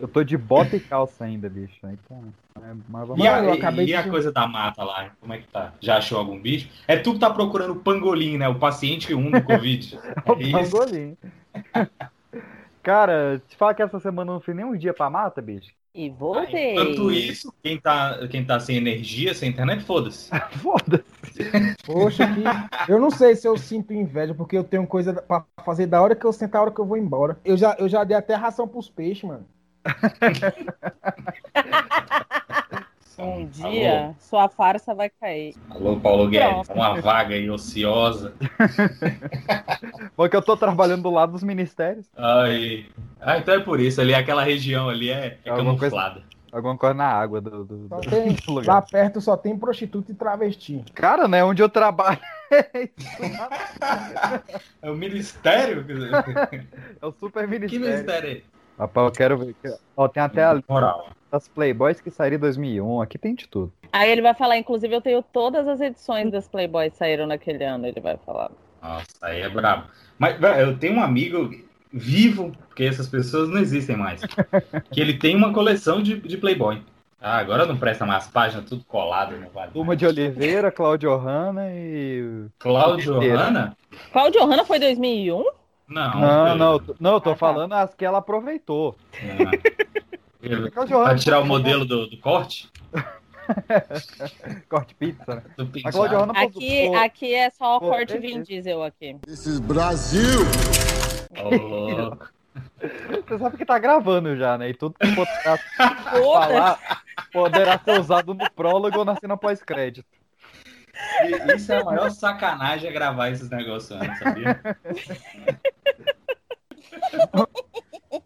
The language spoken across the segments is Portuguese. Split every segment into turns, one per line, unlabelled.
Eu tô de bota e calça ainda, bicho. Então, é, mas vamos
E, a,
eu
e-
acabei
e a
de-
coisa da mata lá, como é que tá? Já achou algum bicho? É tu que tá procurando o pangolim, né? O paciente 1 do Covid.
O
É isso.
pangolim. Cara, te falar que essa semana eu não fui nem um dia pra mata, bicho.
E voltei.
Enquanto isso, quem tá, quem tá sem energia, sem internet, foda-se.
Foda-se.
Poxa, que... eu não sei se eu sinto inveja, porque eu tenho coisa pra fazer da hora que eu sentar, a hora que eu vou embora. Eu já, eu já dei até ração pros peixes, mano.
Um dia, sua farsa vai cair.
Alô, Paulo Guedes, uma vaga aí ociosa.
Porque eu tô trabalhando do lado dos ministérios.
Ai. Ah, então é por isso. Ali, aquela região ali é, é
É alguma coisa-
camuflada.
Alguma coisa na água do, do,
tem,
do lugar.
lá perto só tem prostituta e travesti.
Cara, né? Onde eu trabalho.
É o ministério?
É o super
que
ministério.
ministério é?
Rapaz, eu quero ver. Ó, tem até a
Moral.
das Playboys que saíram em 2001. Aqui tem de tudo.
Aí ele vai falar, inclusive, eu tenho todas as edições das Playboy que saíram naquele ano, ele vai falar.
Nossa, aí é brabo. Mas, velho, eu tenho um amigo vivo, porque essas pessoas não existem mais, que ele tem uma coleção de, de Playboy. Ah, agora não presta mais página, tudo colado, não vale.
Turma de Oliveira, Cláudio Hanna e.
Cláudio. Hanna?
Cláudio Hanna foi 2001?
Não.
Não, não, eu tô- não, eu tô
Ah, tá.
falando as que ela aproveitou.
Vai
Hanna,
tirar o modelo do, do corte?
corte pizza, né?
Aqui, aqui é só o
Pô,
corte
esse-
Vin Diesel aqui.
This is Brasil!
Você sabe que tá gravando já, né? E tudo que poderá falar poderá ser usado no prólogo ou na cena pós-crédito.
E- Isso é a maior sacanagem é gravar esses negócios antes, sabia?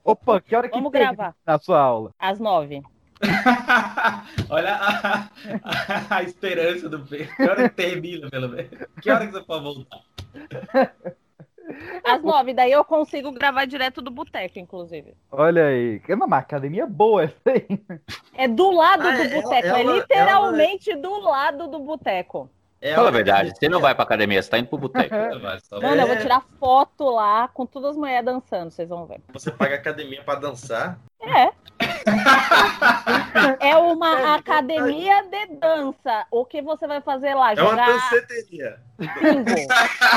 Opa, que hora que
Vamos
tem
gravar.
na sua aula?
Às nove.
Olha a, a- a esperança do Pedro. Que hora que termina, pelo menos? Que hora que você pode voltar?
Às nove, daí eu consigo gravar direto do boteco, inclusive.
Olha aí. Que uma academia boa essa aí.
É do lado
Ah,
do
ela-
boteco, é
ela-
literalmente do lado do boteco.
É
Fala a verdade, você não vai pra academia, você tá indo pro boteco.
Mano, eu vou
É.
tirar foto lá com todas as mulheres dançando, vocês vão ver.
Você paga academia pra dançar.
É. É uma academia de dança. O que você vai fazer lá?
É uma
Jogar
danceteria.
bingo.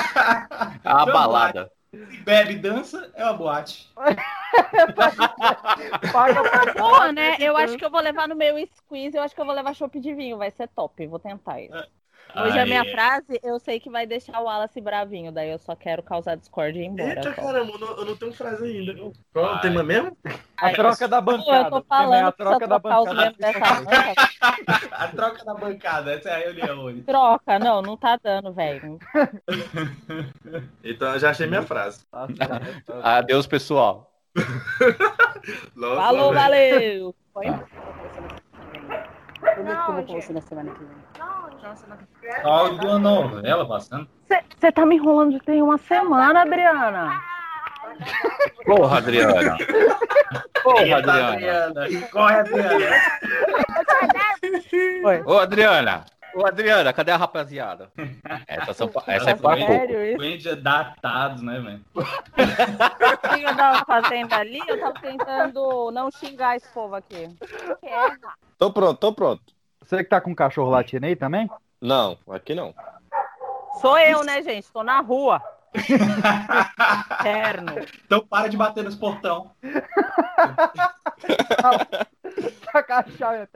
A balada.
Se bebe dança, é uma boate.
Porra, né? Eu acho que eu vou levar no meu squeeze, eu acho que eu vou levar chopp de vinho, vai ser top, vou tentar isso. Hoje a
Aí.
minha frase, eu sei que vai deixar o Wallace bravinho, daí eu só quero causar discórdia e ir embora.
Eita,
só.
caramba, eu não, eu não tenho frase ainda. Qual é o tema mesmo?
a troca da bancada.
eu tô falando
a
se eu
troca da bancada.
membros dessa banca,
A troca da bancada, essa é a reunião hoje.
troca. Não, não tá dando, velho.
Então eu já achei minha frase.
Tá certo.
Adeus, pessoal.
Falou, valeu! Foi?
Prometo que eu vou com você na semana que vem.
Áudio de uma novela passando.
Você tá me enrolando tem uma semana, Adriana.
Porra, Adriana. Porra, Adriana.
Adriana. Corre, Adriana.
Ô, Adriana. Ô, Adriana, cadê a rapaziada? Essa, são, essa é pra pouco.
Sério isso?
Coende datados, né, velho?
O que eu tava fazendo ali? Eu tava tentando não xingar esse povo aqui. É,
Tô pronto, tô pronto.
Você que tá com um cachorro latindo aí também?
Não, aqui não.
Sou eu, né, gente? Tô na rua. Terno.
Então para de bater nos portão.
A chave.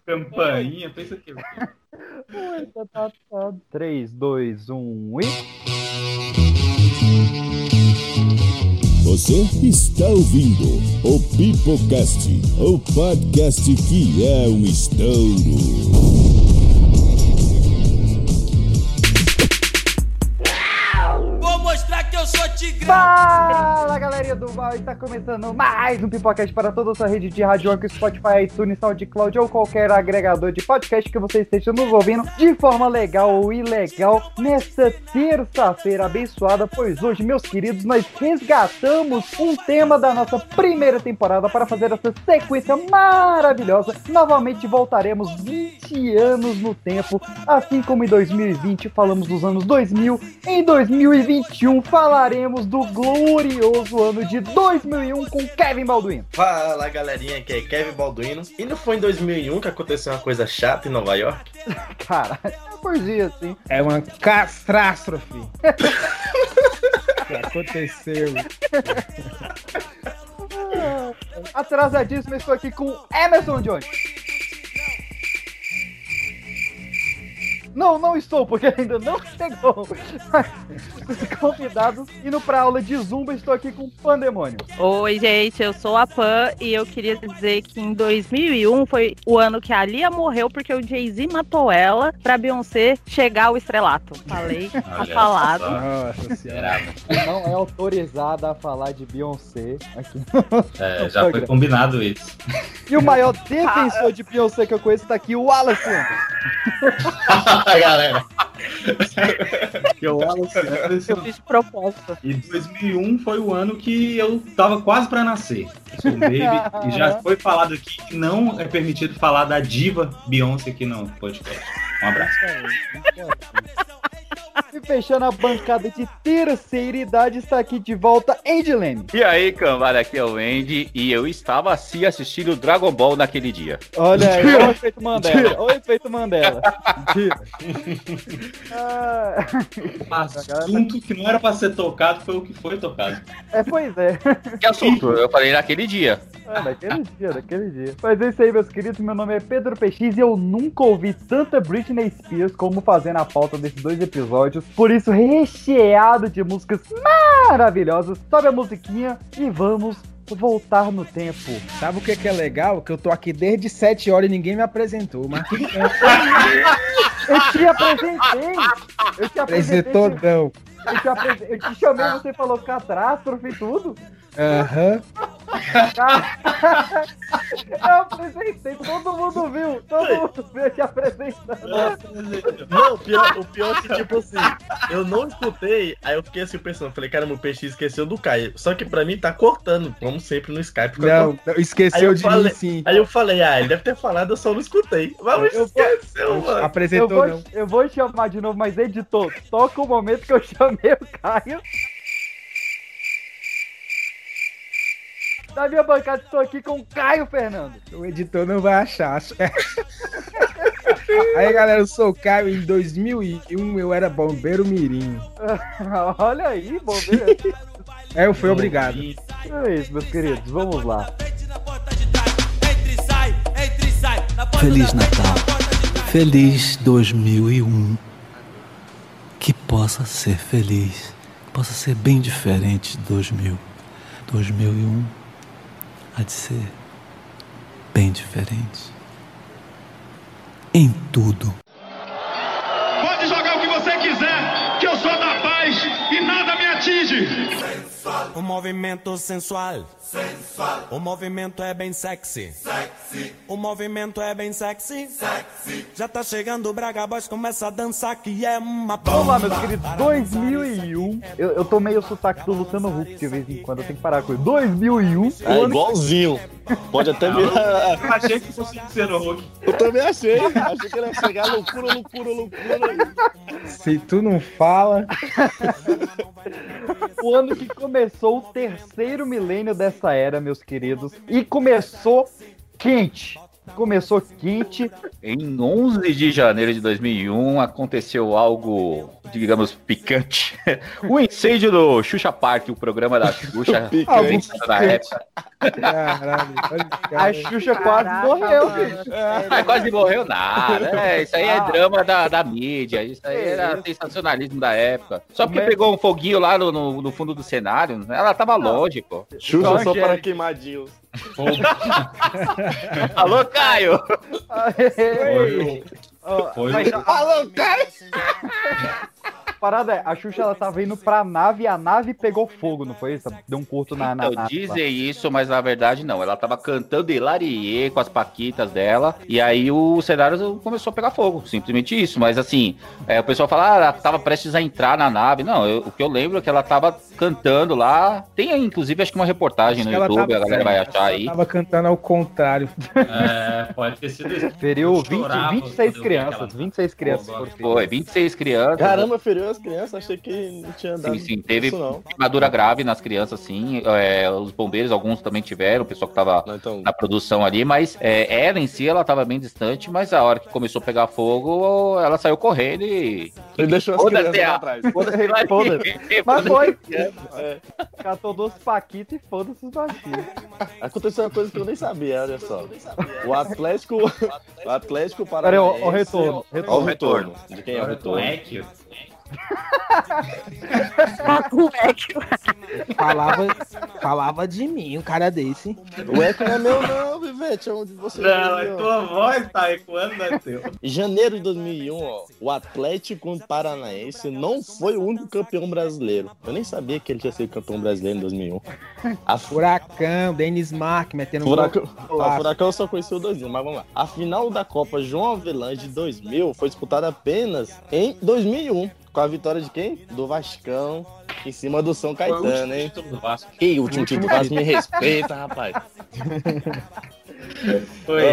'Campainha, pensa que.
3, 2, 1 e.
Você está ouvindo o Pipocast, o podcast que é um estouro.
Eu sou.
Fala galerinha do mal, está começando mais um Pipocast para toda a sua rede de rádio, Anchor, Spotify, iTunes, SoundCloud ou qualquer agregador de podcast que você esteja nos ouvindo de forma legal ou ilegal nesta terça-feira abençoada, pois hoje, meus queridos, nós resgatamos um tema da nossa primeira temporada para fazer essa sequência maravilhosa. Novamente voltaremos 20 anos no tempo, assim como em 2020 falamos dos anos 2000, em 2021 falaremos do glorioso ano de 2001 com Kevin Balduino.
Fala galerinha, aqui é Kevin Balduino. E não foi em 2001 que aconteceu uma coisa chata em Nova York?
Cara, é por dia assim.
É uma catástrofe. que aconteceu.
Atrasadíssimo, estou aqui com Emerson Jones. Não, não estou, porque ainda não chegou. Os convidados indo pra aula de Zumba, estou aqui com Pandemônio.
Oi, gente, eu sou a Pan e eu queria dizer que em 2001 foi o ano que a Lia morreu porque o Jay-Z matou ela pra Beyoncé chegar ao estrelato. Falei, tá falado.
só.
Nossa senhora.
Não é autorizada a falar de Beyoncé aqui.
É, já foi combinado isso.
E o maior defensor de Beyoncé que eu conheço tá aqui, o Wallace.
Galera.
Que
Eu fiz proposta.
E 2001 foi o ano que eu tava quase pra nascer. Eu sou um baby. e já foi falado aqui que não é permitido falar da diva Beyoncé aqui no podcast. Um abraço.
E fechando a bancada de terceira idade, está aqui de volta Andy Lane.
E aí, cambada, aqui é o Andy e eu estava assim assistindo Dragon Ball naquele dia.
Olha aí, olha o efeito Mandela. Olha o efeito Mandela. Ah,
Assunto que não era pra ser tocado foi o que foi tocado.
é, pois é.
Que assunto? Eu falei naquele dia.
É, naquele dia, naquele dia. Mas é isso aí, meus queridos. Meu nome é Pedro PX e eu nunca ouvi tanta Britney Spears como fazendo a pauta desses dois episódios. Por isso, recheado de músicas maravilhosas. Sobe a musiquinha e vamos voltar no tempo.
Sabe o que, que é legal? Que eu tô aqui desde 7 horas e ninguém me apresentou, mas tudo bem.
Eu te apresentei! Eu te apresentei!
Apresentou não.
Eu te, apresen- eu te chamei, você falou catástrofe e tudo.
Aham.
Eu apresentei, todo mundo viu, todo mundo viu eu te apresentando.
Não, o pior, o pior é que, tipo assim, eu não escutei, aí eu fiquei assim pensando, falei, cara, meu PX esqueceu do Caio. Só que pra mim tá cortando, como sempre no Skype.
Não, não,
Aí
esqueceu
eu
de
falei-
mim sim.
Aí eu falei, ah, ele deve ter falado, eu só não escutei. Mas
Eu-
esqueceu, mano.
Eu
Apresentou
vou,
não.
eu vou chamar de novo, mas editor, toca o momento que eu chamei o Caio. Da minha bancada, estou aqui com o Caio Fernando.
O editor não vai achar. Aí galera, eu sou o Caio. Em 2001 eu era bombeiro mirim.
Olha aí, bombeiro.
Aí eu fui obrigado.
É isso, meus queridos, vamos lá.
Na
Feliz Natal.
na.
Feliz 2001. Que possa ser feliz. Que possa ser bem diferente de 2000. 2001 há de ser bem diferente. Em tudo.
O
movimento sensual. Sensual. O movimento é bem sexy. Sexy. O movimento é bem sexy. Sexy. Já tá chegando o Braga Boys, começa a dançar que é uma
Vamos lá, meus queridos, 2001. Eu, eu tô meio sotaque do Luciano Huck de vez em quando, eu tenho que parar com isso. 2001.
É igualzinho. Pode até virar.
Eu achei que fosse Luciano Huck.
Eu também achei. Achei que ele ia chegar loucura, loucura, loucura.
Se tu não fala.
o ano que começou o terceiro milênio dessa era, meus queridos. E começou quente. Começou quente.
Em 11 de janeiro de 2001 aconteceu algo, digamos, picante. O incêndio do Xuxa Park, o programa da Xuxa,
Picante.
na época.
Caralho,
A. Xuxa quase
Caraca,
morreu,
mano.
bicho.
Ah, quase morreu nada. É, isso aí é
Ah.
drama da, da mídia. Isso aí
É
era sensacionalismo da época. Só porque pegou um foguinho lá no, no, no fundo do cenário, ela tava longe, pô.
Xuxa
Só
só para queimadinhos.
Alô, Caio!
Foi
Alô,
a parada é, a Xuxa ela tava indo pra nave e a nave pegou fogo, não foi isso? Deu um curto na, na
Então,
nave.
dizem isso, mas na verdade não. Ela tava cantando Hilarie com as paquitas dela, e aí o cenário começou a pegar fogo, simplesmente isso. Mas assim, é, o pessoal fala, ah, ela tava prestes a entrar na nave. Não, eu- o que eu lembro é que ela tava cantando lá. Tem aí, inclusive, acho que uma reportagem
Acho
no YouTube,
tava-
a galera vai achar
ela
aí.
Tava cantando ao contrário.
É, pode ter sido isso.
Feriu
Eu
20,
chorava
26
quando eu vi
crianças.
aquela-
26 crianças
Pô.
Foi, 26 crianças.
Caramba, feriu as crianças, achei que não tinha dado
Sim, sim, teve queimadura grave nas crianças, sim. É, os bombeiros, alguns também tiveram, o pessoal que tava
Não, então,
na produção ali, mas é, ela em si, ela tava bem distante, mas a hora que começou a pegar fogo, ela saiu correndo e...
ele deixou as crianças lá
a-
atrás.
Foda-se, vai.
Foda-se. Mas foi.
É.
Catou dois paquitos e foda-se os baixinhos.
Aconteceu uma coisa que eu nem sabia, olha só. O Atlético. O Atlético Paranaense.
ó, o retorno, retorno.
o retorno. De quem é o retorno?
É
Falava, falava de mim, um cara desse.
O eco não é meu, não, Vivete. É onde você.
Não, é tua voz tá ecoando, não é teu.
Em janeiro de 2001, ó, o Atlético Paranaense não foi o único campeão brasileiro. Eu nem sabia que ele tinha sido campeão brasileiro em 2001. A
Furacão, Denis Mark metendo
Furacão,
gol.
a Furacão eu só conheci o 2000, mas vamos lá. A final da Copa João Avelange de 2000 foi disputada apenas em 2001. Com a vitória de quem? Do Vascão, em cima do São
o
Caetano, hein?
do Vasco.
Que último título do Vasco, me respeita, rapaz.
Foi.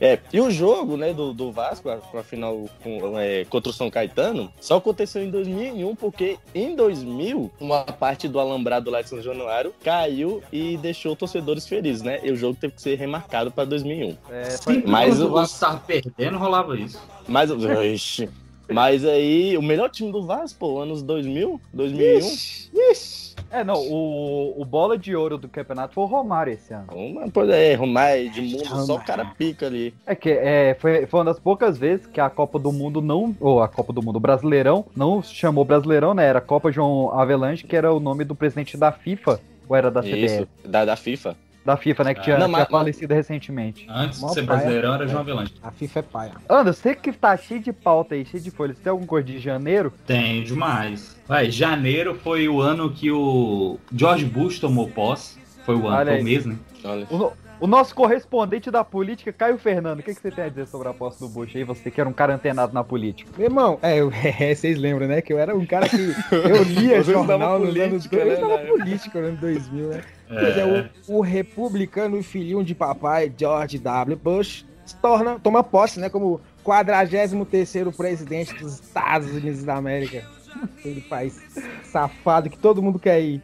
É, e o jogo, né, do, do Vasco, com a final com, é, contra o São Caetano, só aconteceu em 2001, porque em 2000, uma parte do alambrado lá de São Januário caiu e deixou torcedores felizes, né? E o jogo teve que ser remarcado para 2001.
É,
Sempre
Mas o
o Vasco tava perdendo, rolava isso.
Mas, Ixi. Mas aí, o melhor time do Vasco, pô, anos 2000, 2001.
É, não, o, o bola de ouro do campeonato foi o Romário esse ano.
Uma, pois é, Romário, de mundo, só o cara pica ali.
É que é, foi, foi uma das poucas vezes que a Copa do Mundo não. Ou a Copa do Mundo, o Brasileirão, não se chamou Brasileirão, né? Era Copa João Avelange, que era o nome do presidente da FIFA. Ou era da CBF?
Isso, da, da FIFA.
Da FIFA, né? Que tinha,
Ah,
não,
tinha
mas-
falecido recentemente.
Antes
Mó
de ser brasileirão, era João Avelange.
A FIFA é paia.
Anda, você que tá cheio de pauta aí, cheio de folhas, tem alguma coisa de janeiro?
Tem demais. Vai, janeiro foi o ano que o George Bush tomou posse. Foi o ano, foi o mês, né?
Olha.
O, o nosso correspondente da política, Caio Fernando, o que, que você tem a dizer sobre a posse do Bush aí? Você que era um cara antenado na política.
Meu irmão, é, eu- é, vocês lembram, né? Que eu era um cara que eu lia jornal nos anos
né,
eu estava política no ano 2000, né? É, o, o republicano filhinho de papai, George W. Bush, se torna, toma posse, né? Como 43º presidente dos Estados Unidos da América. Aquele país safado que todo mundo quer ir.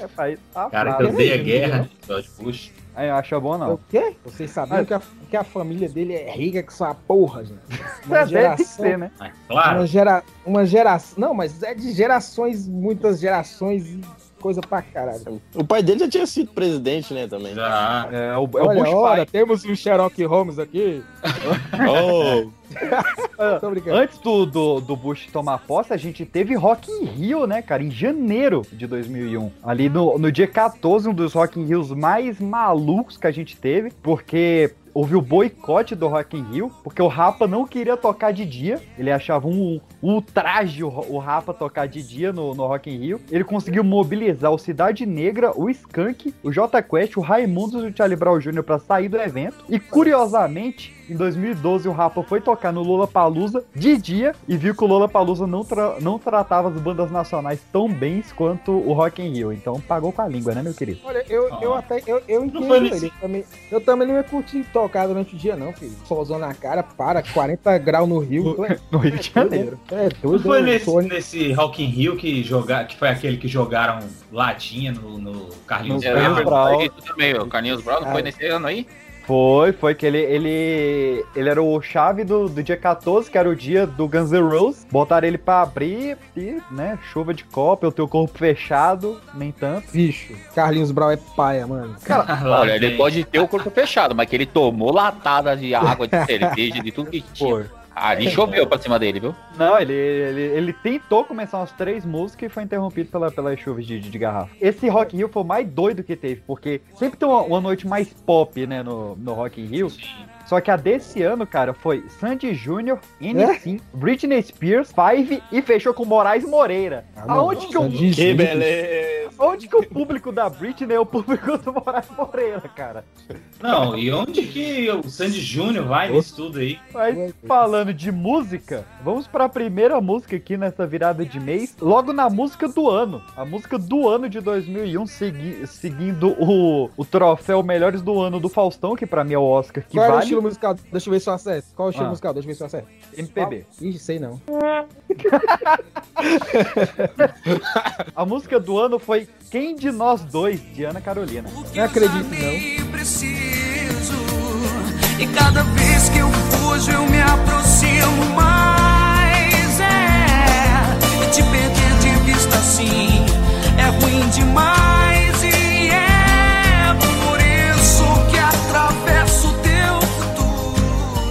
É país
Cara,
safado.
que odeia a guerra, George Bush.
Aí, acha bom não.
O quê? Vocês sabiam que, a, que a família dele é rica que só a porra, gente.
É,
Uma
deve ser, né?
Mas, claro,
Uma, gera, uma geração. Não, mas é de gerações, muitas gerações e coisa pra caralho.
O pai dele já tinha sido presidente, né, também.
já.
É, o, é o
Olha,
Bush
olha,
pai.
temos um Sherlock Holmes aqui.
Oh.
Antes do, do, do Bush tomar posse, a gente teve Rock in Rio, né, cara, em janeiro de 2001. Ali no, no dia 14, um dos Rock in Rios mais malucos que a gente teve, porque houve o boicote do Rock in Rio, porque o Rapa não queria tocar de dia, ele achava um, um ultraje o, o Rapa tocar de dia no, no Rock in Rio. Ele conseguiu mobilizar o Cidade Negra, o Skank, o J Quest, o Raimundos e o Charlie Brown Jr. pra sair do evento. E curiosamente, em 2012 o Rapa foi tocar no Lola Palusa de dia e viu que o Lola Palusa não, tra- não tratava as bandas nacionais tão bem quanto o Rock in Rio. Então pagou com a língua, né, meu querido?
Olha, eu, eu
Ah.
até eu, eu entendo
foi
ele. Eu também, eu também não ia curtir tocar durante o dia, não, filho. Solzão na cara, para, 40 graus no Rio. tu é-
No Rio de Janeiro.
É
Não
doido,
foi
eu
nesse, nesse Rock in Rio que, joga, que foi aquele que jogaram latinha no, no Carlinhos
No
É,
Brown?
Carlinhos
eu
Brown.
falei isso também, o Carlinhos Brown não
Ah.
foi nesse ano aí?
Foi, foi que ele, ele, ele era o chave do, do dia 14, que era o dia do Guns N' Roses. Botaram ele pra abrir e, né, chuva de copa, o teu corpo fechado, nem tanto.
Bicho, Carlinhos Brau é paia, mano.
Lá
Olha, ele pode ter o corpo fechado, mas que ele tomou latada de água, de cerveja, de tudo que tinha.
Foi.
Ali choveu pra cima dele, viu?
Não, ele, ele, ele tentou começar umas três músicas e foi interrompido pela, pelas chuvas de, de, de garrafa. Esse Rock in Rio foi o mais doido que teve, porque sempre tem uma, uma noite mais pop, né, no, no Rock in Rio. Só que a desse ano, cara, foi Sandy Júnior, N5, Britney Spears, Five e fechou com Moraes Moreira.
Ah,
Aonde que
Sandy
que beleza!
onde que o público da Britney é o público do Moraes Moreira, cara?
Não, e onde que o Sandy Júnior vai nisso tudo aí?
Mas falando de música, vamos pra primeira música aqui nessa virada de mês. Logo na música do ano. A música do ano de 2001, segui- seguindo o, o troféu Melhores do Ano do Faustão, que pra mim é o Oscar que
Qual é o
vale.
Estilo musical? Deixa eu ver se eu acesso. Qual é o estilo
Ah.
musical? Deixa eu ver se eu acesso.
MPB.
Ih, sei não.
A música do ano foi Quem de Nós Dois, de Ana Carolina.
Não acredito, não.
preciso. E cada vez que eu fujo, eu me aproximo mais. É, e te perder de vista assim é ruim demais.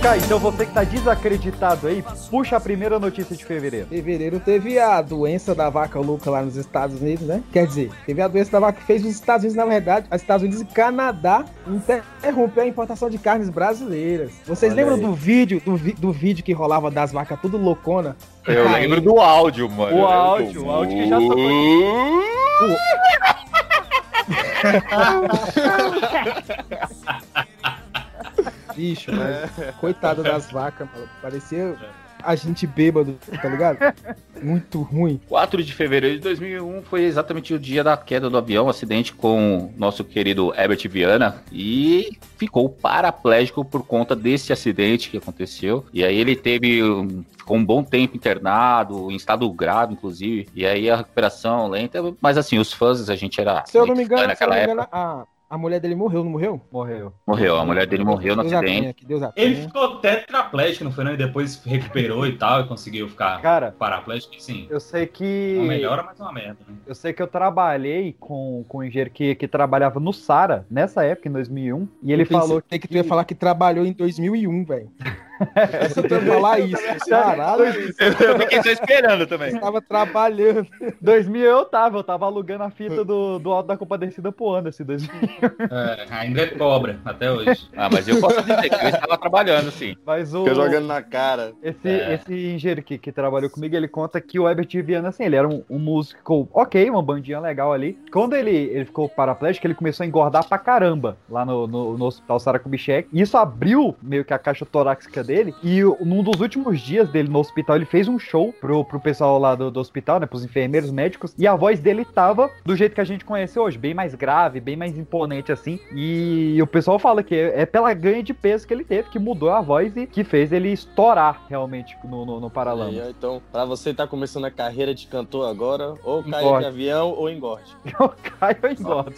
Cara, então você que tá desacreditado aí, puxa a primeira notícia de fevereiro.
Fevereiro teve a doença da vaca louca lá nos Estados Unidos, né? Quer dizer, teve a doença da vaca que fez os Estados Unidos, na verdade, os Estados Unidos e Canadá interromper a importação de carnes brasileiras. Vocês
Olha
lembram
aí.
do vídeo, do, vi- do vídeo que rolava das vacas tudo loucona?
Eu
Caindo?
lembro do áudio, mano.
O áudio,
do-
o áudio que já tocou.
Bicho, mas coitada das vacas, mano. Parecia a gente bêbado, tá ligado? Muito ruim.
4 de fevereiro de 2001 foi exatamente o dia da queda do avião, acidente com o nosso querido Herbert Viana e ficou paraplégico por conta desse acidente que aconteceu. E aí ele teve um, ficou um bom tempo internado, em estado grave inclusive. E aí a recuperação lenta, mas assim, os fãs a gente era
Se eu não me engano, se eu não me engano a, a mulher dele morreu, não morreu?
Morreu.
Morreu, a mulher dele morreu no
Deus
acidente.
que
Ele ficou tetraplégico, não foi? Não? E depois recuperou e tal, e conseguiu ficar
Cara,
paraplégico. Sim,
eu sei que.
uma melhora, mas uma merda. Né?
Eu sei que eu trabalhei com, com um engenheiro que, que trabalhava no Sara, nessa época, em 2001, e ele
Eu pensei
falou
que tu ia falar que trabalhou em 2001, velho. Que falar isso. Caralho,
Eu fiquei só esperando também.
eu tava trabalhando.
2000 eu tava, eu tava alugando a fita do, do Alto da Compadecida pro Anderson, 2000.
É, ainda é cobra, até hoje.
Ah, mas eu posso dizer que eu estava trabalhando sim.
Mas o...
Fica jogando na cara.
Esse,
É.
esse engenheiro que, que trabalhou comigo, ele conta que o Herbert Viana, assim, ele era um, um músico ok, uma bandinha legal ali. Quando ele, ele ficou paraplégico, ele começou a engordar pra caramba lá no, no, no hospital Sara Kubitschek. E isso abriu meio que a caixa torácica dele. E num dos últimos dias dele no hospital, ele fez um show pro, pro pessoal lá do, do hospital, né, pros enfermeiros, médicos. E a voz dele tava do jeito que a gente conhece hoje, bem mais grave, bem mais imponente assim. E o pessoal fala que é, é pela ganha de peso que ele teve, que mudou a voz e que fez ele estourar realmente no, no, no
aí, então, pra você tá começando a carreira de cantor agora, ou caia
Engorde.
de avião ou engorde.
Eu caio e engordo.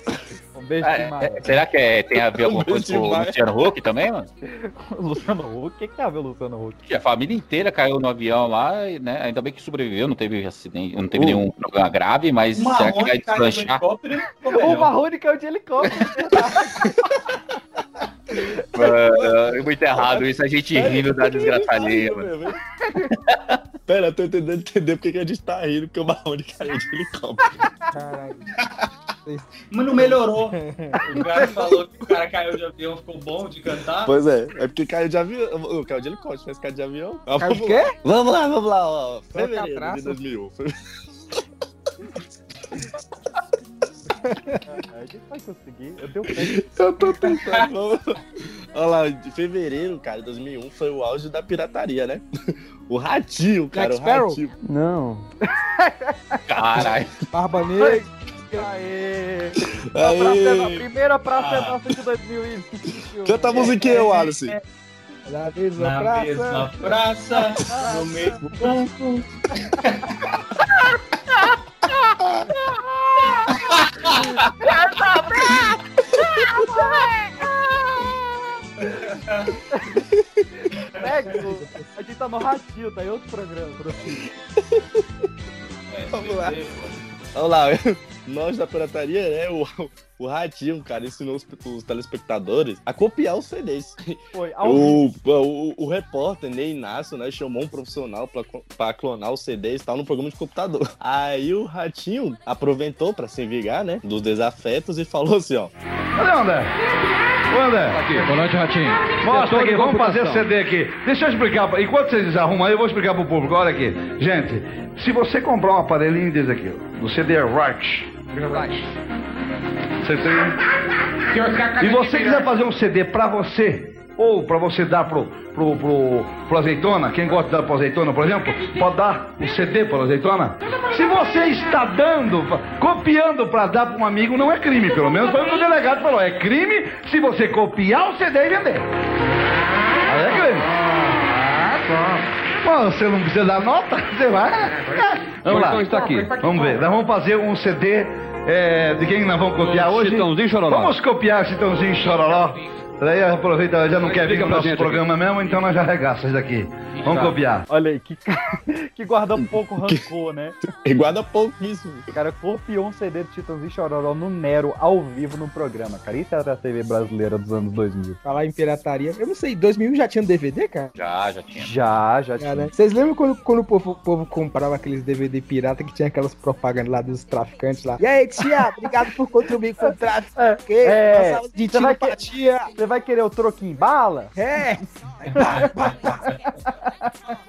Um beijo
É,
demais.
é, será que é- tem a ver alguma coisa com o. Luciano Huck também, mano?
Luciano Huck, o que, que tem a o
família inteira caiu no avião lá, e, né? Ainda bem que sobreviveu, não teve acidente, não teve
Uh.
nenhum problema grave, mas
Uma
será que vai deslanchar?
O. Marrone caiu de helicóptero.
É muito errado isso, a gente rindo da desgraçadinha, mano.
Pera, eu tô tentando entender porque que a gente tá rindo, porque o Marrone caiu de helicóptero.
Caralho.
Mas não melhorou. O cara falou que o cara caiu de avião, ficou bom de cantar.
Pois é, é porque caiu de avião. Ô, Caiu de helicóptero, mas caiu de avião. Ah,
Caiu
vamos lá.
quê?
Vamos lá, vamos lá, ó. Fevereiro de
traça.
2001.
A gente vai conseguir. Eu um pé.
Eu tô tentando. Olha lá, de fevereiro, cara, de 2001 foi o auge da pirataria, né? O ratinho, cara,
Jack
o
Sparrow?
ratinho.
Não.
Caralho.
Barba Negra.
Aê! A, praça é no- a primeira praça é nossa de 2021.
Canta a musiquinha, Wallace.
Da mesma
Na
praça.
mesma praça, no mesmo banco.
Pega, a gente tá no ratinho, tá em outro programa.
Vamos lá. Vamos lá, nós da pirataria, né? O, o ratinho, cara, ensinou os, os telespectadores a copiar os CDs.
Foi.
O, o, o repórter, Ney Inácio, né, chamou um profissional pra, pra clonar os CDs e tal no programa de computador. Aí o Ratinho aproveitou pra se vingar, né, dos desafetos e falou assim, ó.
Cadê o André? André, aqui. Boa noite, Ratinho. Mostra aqui, vamos fazer CD aqui. Deixa eu explicar, enquanto vocês arrumam aí, eu vou explicar pro público. Olha aqui. Gente, se você comprar um aparelhinho desse aqui, o CD é Right, Você tem... E você quiser fazer um CD pra você, ou pra você dar pro, pro, pro, pro azeitona, quem gosta de dar pro azeitona, por exemplo, pode dar o CD pro azeitona. Se você está dando, copiando pra dar pra um amigo, não é crime, pelo menos foi o que o delegado falou. É crime se você copiar o CD e vender. Aí é crime. Bom, você não precisa dar nota, você vai. É. Vamos lá.
está aqui.
Vamos ver. Nós vamos fazer um CD é, de quem nós vamos copiar hoje.
Chitãozinho Chororó.
Vamos copiar Chitãozinho Chororó. Daí aproveita, já não quer vir
pra
nosso programa mesmo, então nós já arregaça isso daqui. Vamos
Tá.
copiar.
Olha aí, que, que guarda pouco rancor, né?
E guarda pouquíssimo.
O cara copiou um CD do Titãs e Chororó no Nero, ao vivo, no programa, cara. Isso era a TV brasileira dos anos 2000.
Falar em pirataria. Eu não sei, 2000 já tinha DVD, cara?
Já, já tinha.
Já, já
Já,
tinha.
né? Vocês lembram quando, quando o, povo, o povo comprava aqueles DVD pirata que tinha aquelas propagandas lá dos traficantes lá? E aí, tia, obrigado por contribuir com o tráfico.
É,
Que?
é,
de tiro pra tia.
você vai querer o troquinho em bala?
É.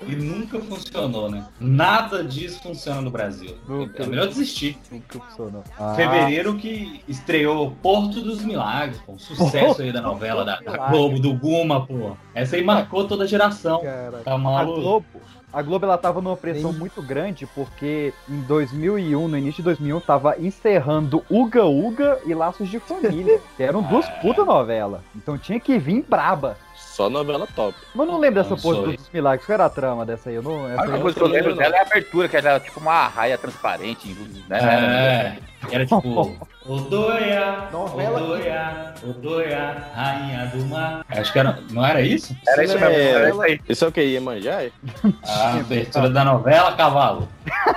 E nunca funcionou, né? Nada disso funciona no Brasil.
Nunca.
É melhor desistir.
Nunca funcionou. Ah,
Fevereiro que estreou Porto dos Milagres, pô. Um sucesso aí da novela da, da Globo, do Guma, pô. Essa aí marcou toda a geração.
Cara,
Tá
a
maluco?
Globo, a Globo ela tava numa pressão muito grande porque em 2001, no início de 2001, tava encerrando Uga Uga e Laços de Família, que eram duas puta novela. Então tinha que vir braba.
Só novela top.
Mas eu não lembro dessa
Não,
porra dos milagres. Qual era a trama dessa aí? Eu não, essa
A única coisa que eu lembro dela é a abertura, que era tipo uma raia transparente, né?
É, era tipo Odoia,
Novela.
Odoia, Odoia, Rainha do Mar. Acho que era. Não era isso?
Era isso mesmo, era isso aí.
Isso é o que? Iemanjá? é?
A abertura da novela, cavalo.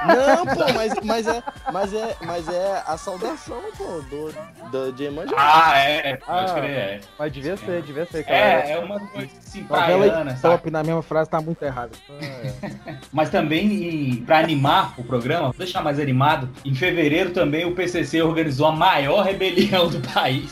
Não, pô, mas, mas, é, mas, é, mas é a saudação, pô, do, do, de Iemanjá.
Ah, é, pode
Ah.
crer, é.
Mas devia ser, devia ser, cara.
É, é uma coisa assim,
Novela
praiana,
e
sabe?
top na mesma frase tá muito errado.
Mas também, em, pra animar o programa, vou deixar mais animado, em fevereiro também o PCC organizou a maior rebelião do país.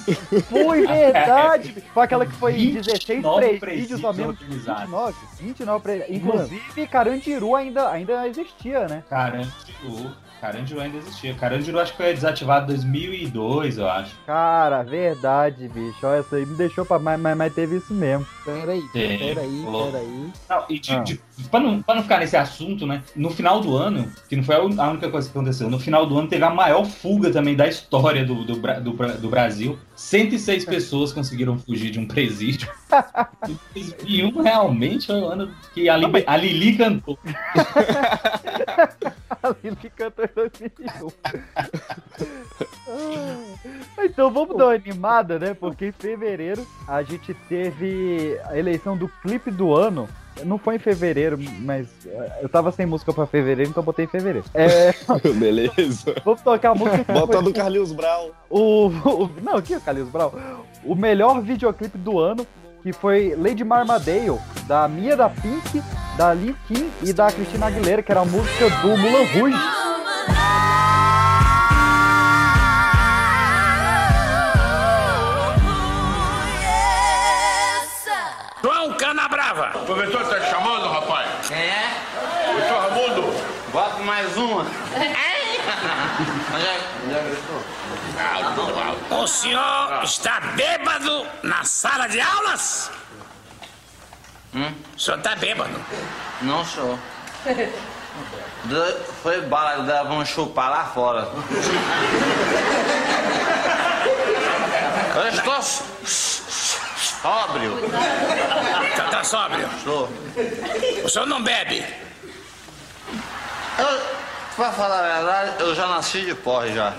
Foi verdade! Foi aquela que foi 16
29
presídios ao mesmo
organizados.
29, 29 presídios. Inclusive, Carandiru ainda, ainda existia, né?
Carandiru. Carandiru ainda existia. Carandiru acho que foi desativado em 2002, eu acho.
Cara, verdade, bicho. Olha, essa aí me deixou pra. Mas, mas, mas teve isso mesmo.
Peraí, peraí, peraí.
Não, e de,
Ah.
de- pra, não, pra não ficar nesse assunto, né? No final do ano, que não foi a única coisa que aconteceu, no final do ano teve a maior fuga também da história do, do, do, do Brasil. 106 pessoas conseguiram fugir de um presídio. E um realmente foi o ano que a, Li- a Lili cantou.
Lili cantou em 2001. Ah, então vamos dar uma animada, né? Porque em fevereiro a gente teve a eleição do clipe do ano. Não foi em fevereiro, mas eh, eu tava sem música pra fevereiro, então eu botei em fevereiro. É,
Beleza.
vamos tocar a música
Bota do Carlinhos Brau.
o, o- Não, aqui é o Carlinhos Brown. O melhor videoclipe do ano, que foi Lady Marmadale, da Mia da Pink, da Lil Kim e da Cristina Aguilera, que era a música do Mulan Rouge.
João Canabrava.
O professor tá chamando, rapaz?
Quem é?
Professor Ramundo.
Bota mais uma. O senhor está bêbado na sala de aulas? Hum? O senhor está bêbado?
Não sou. De- Foi bala, vão chupar lá fora. Eu estou sóbrio.
Tá, tá sóbrio?
Estou.
O senhor não bebe?
Eu, pra falar a verdade, eu já nasci de porre já.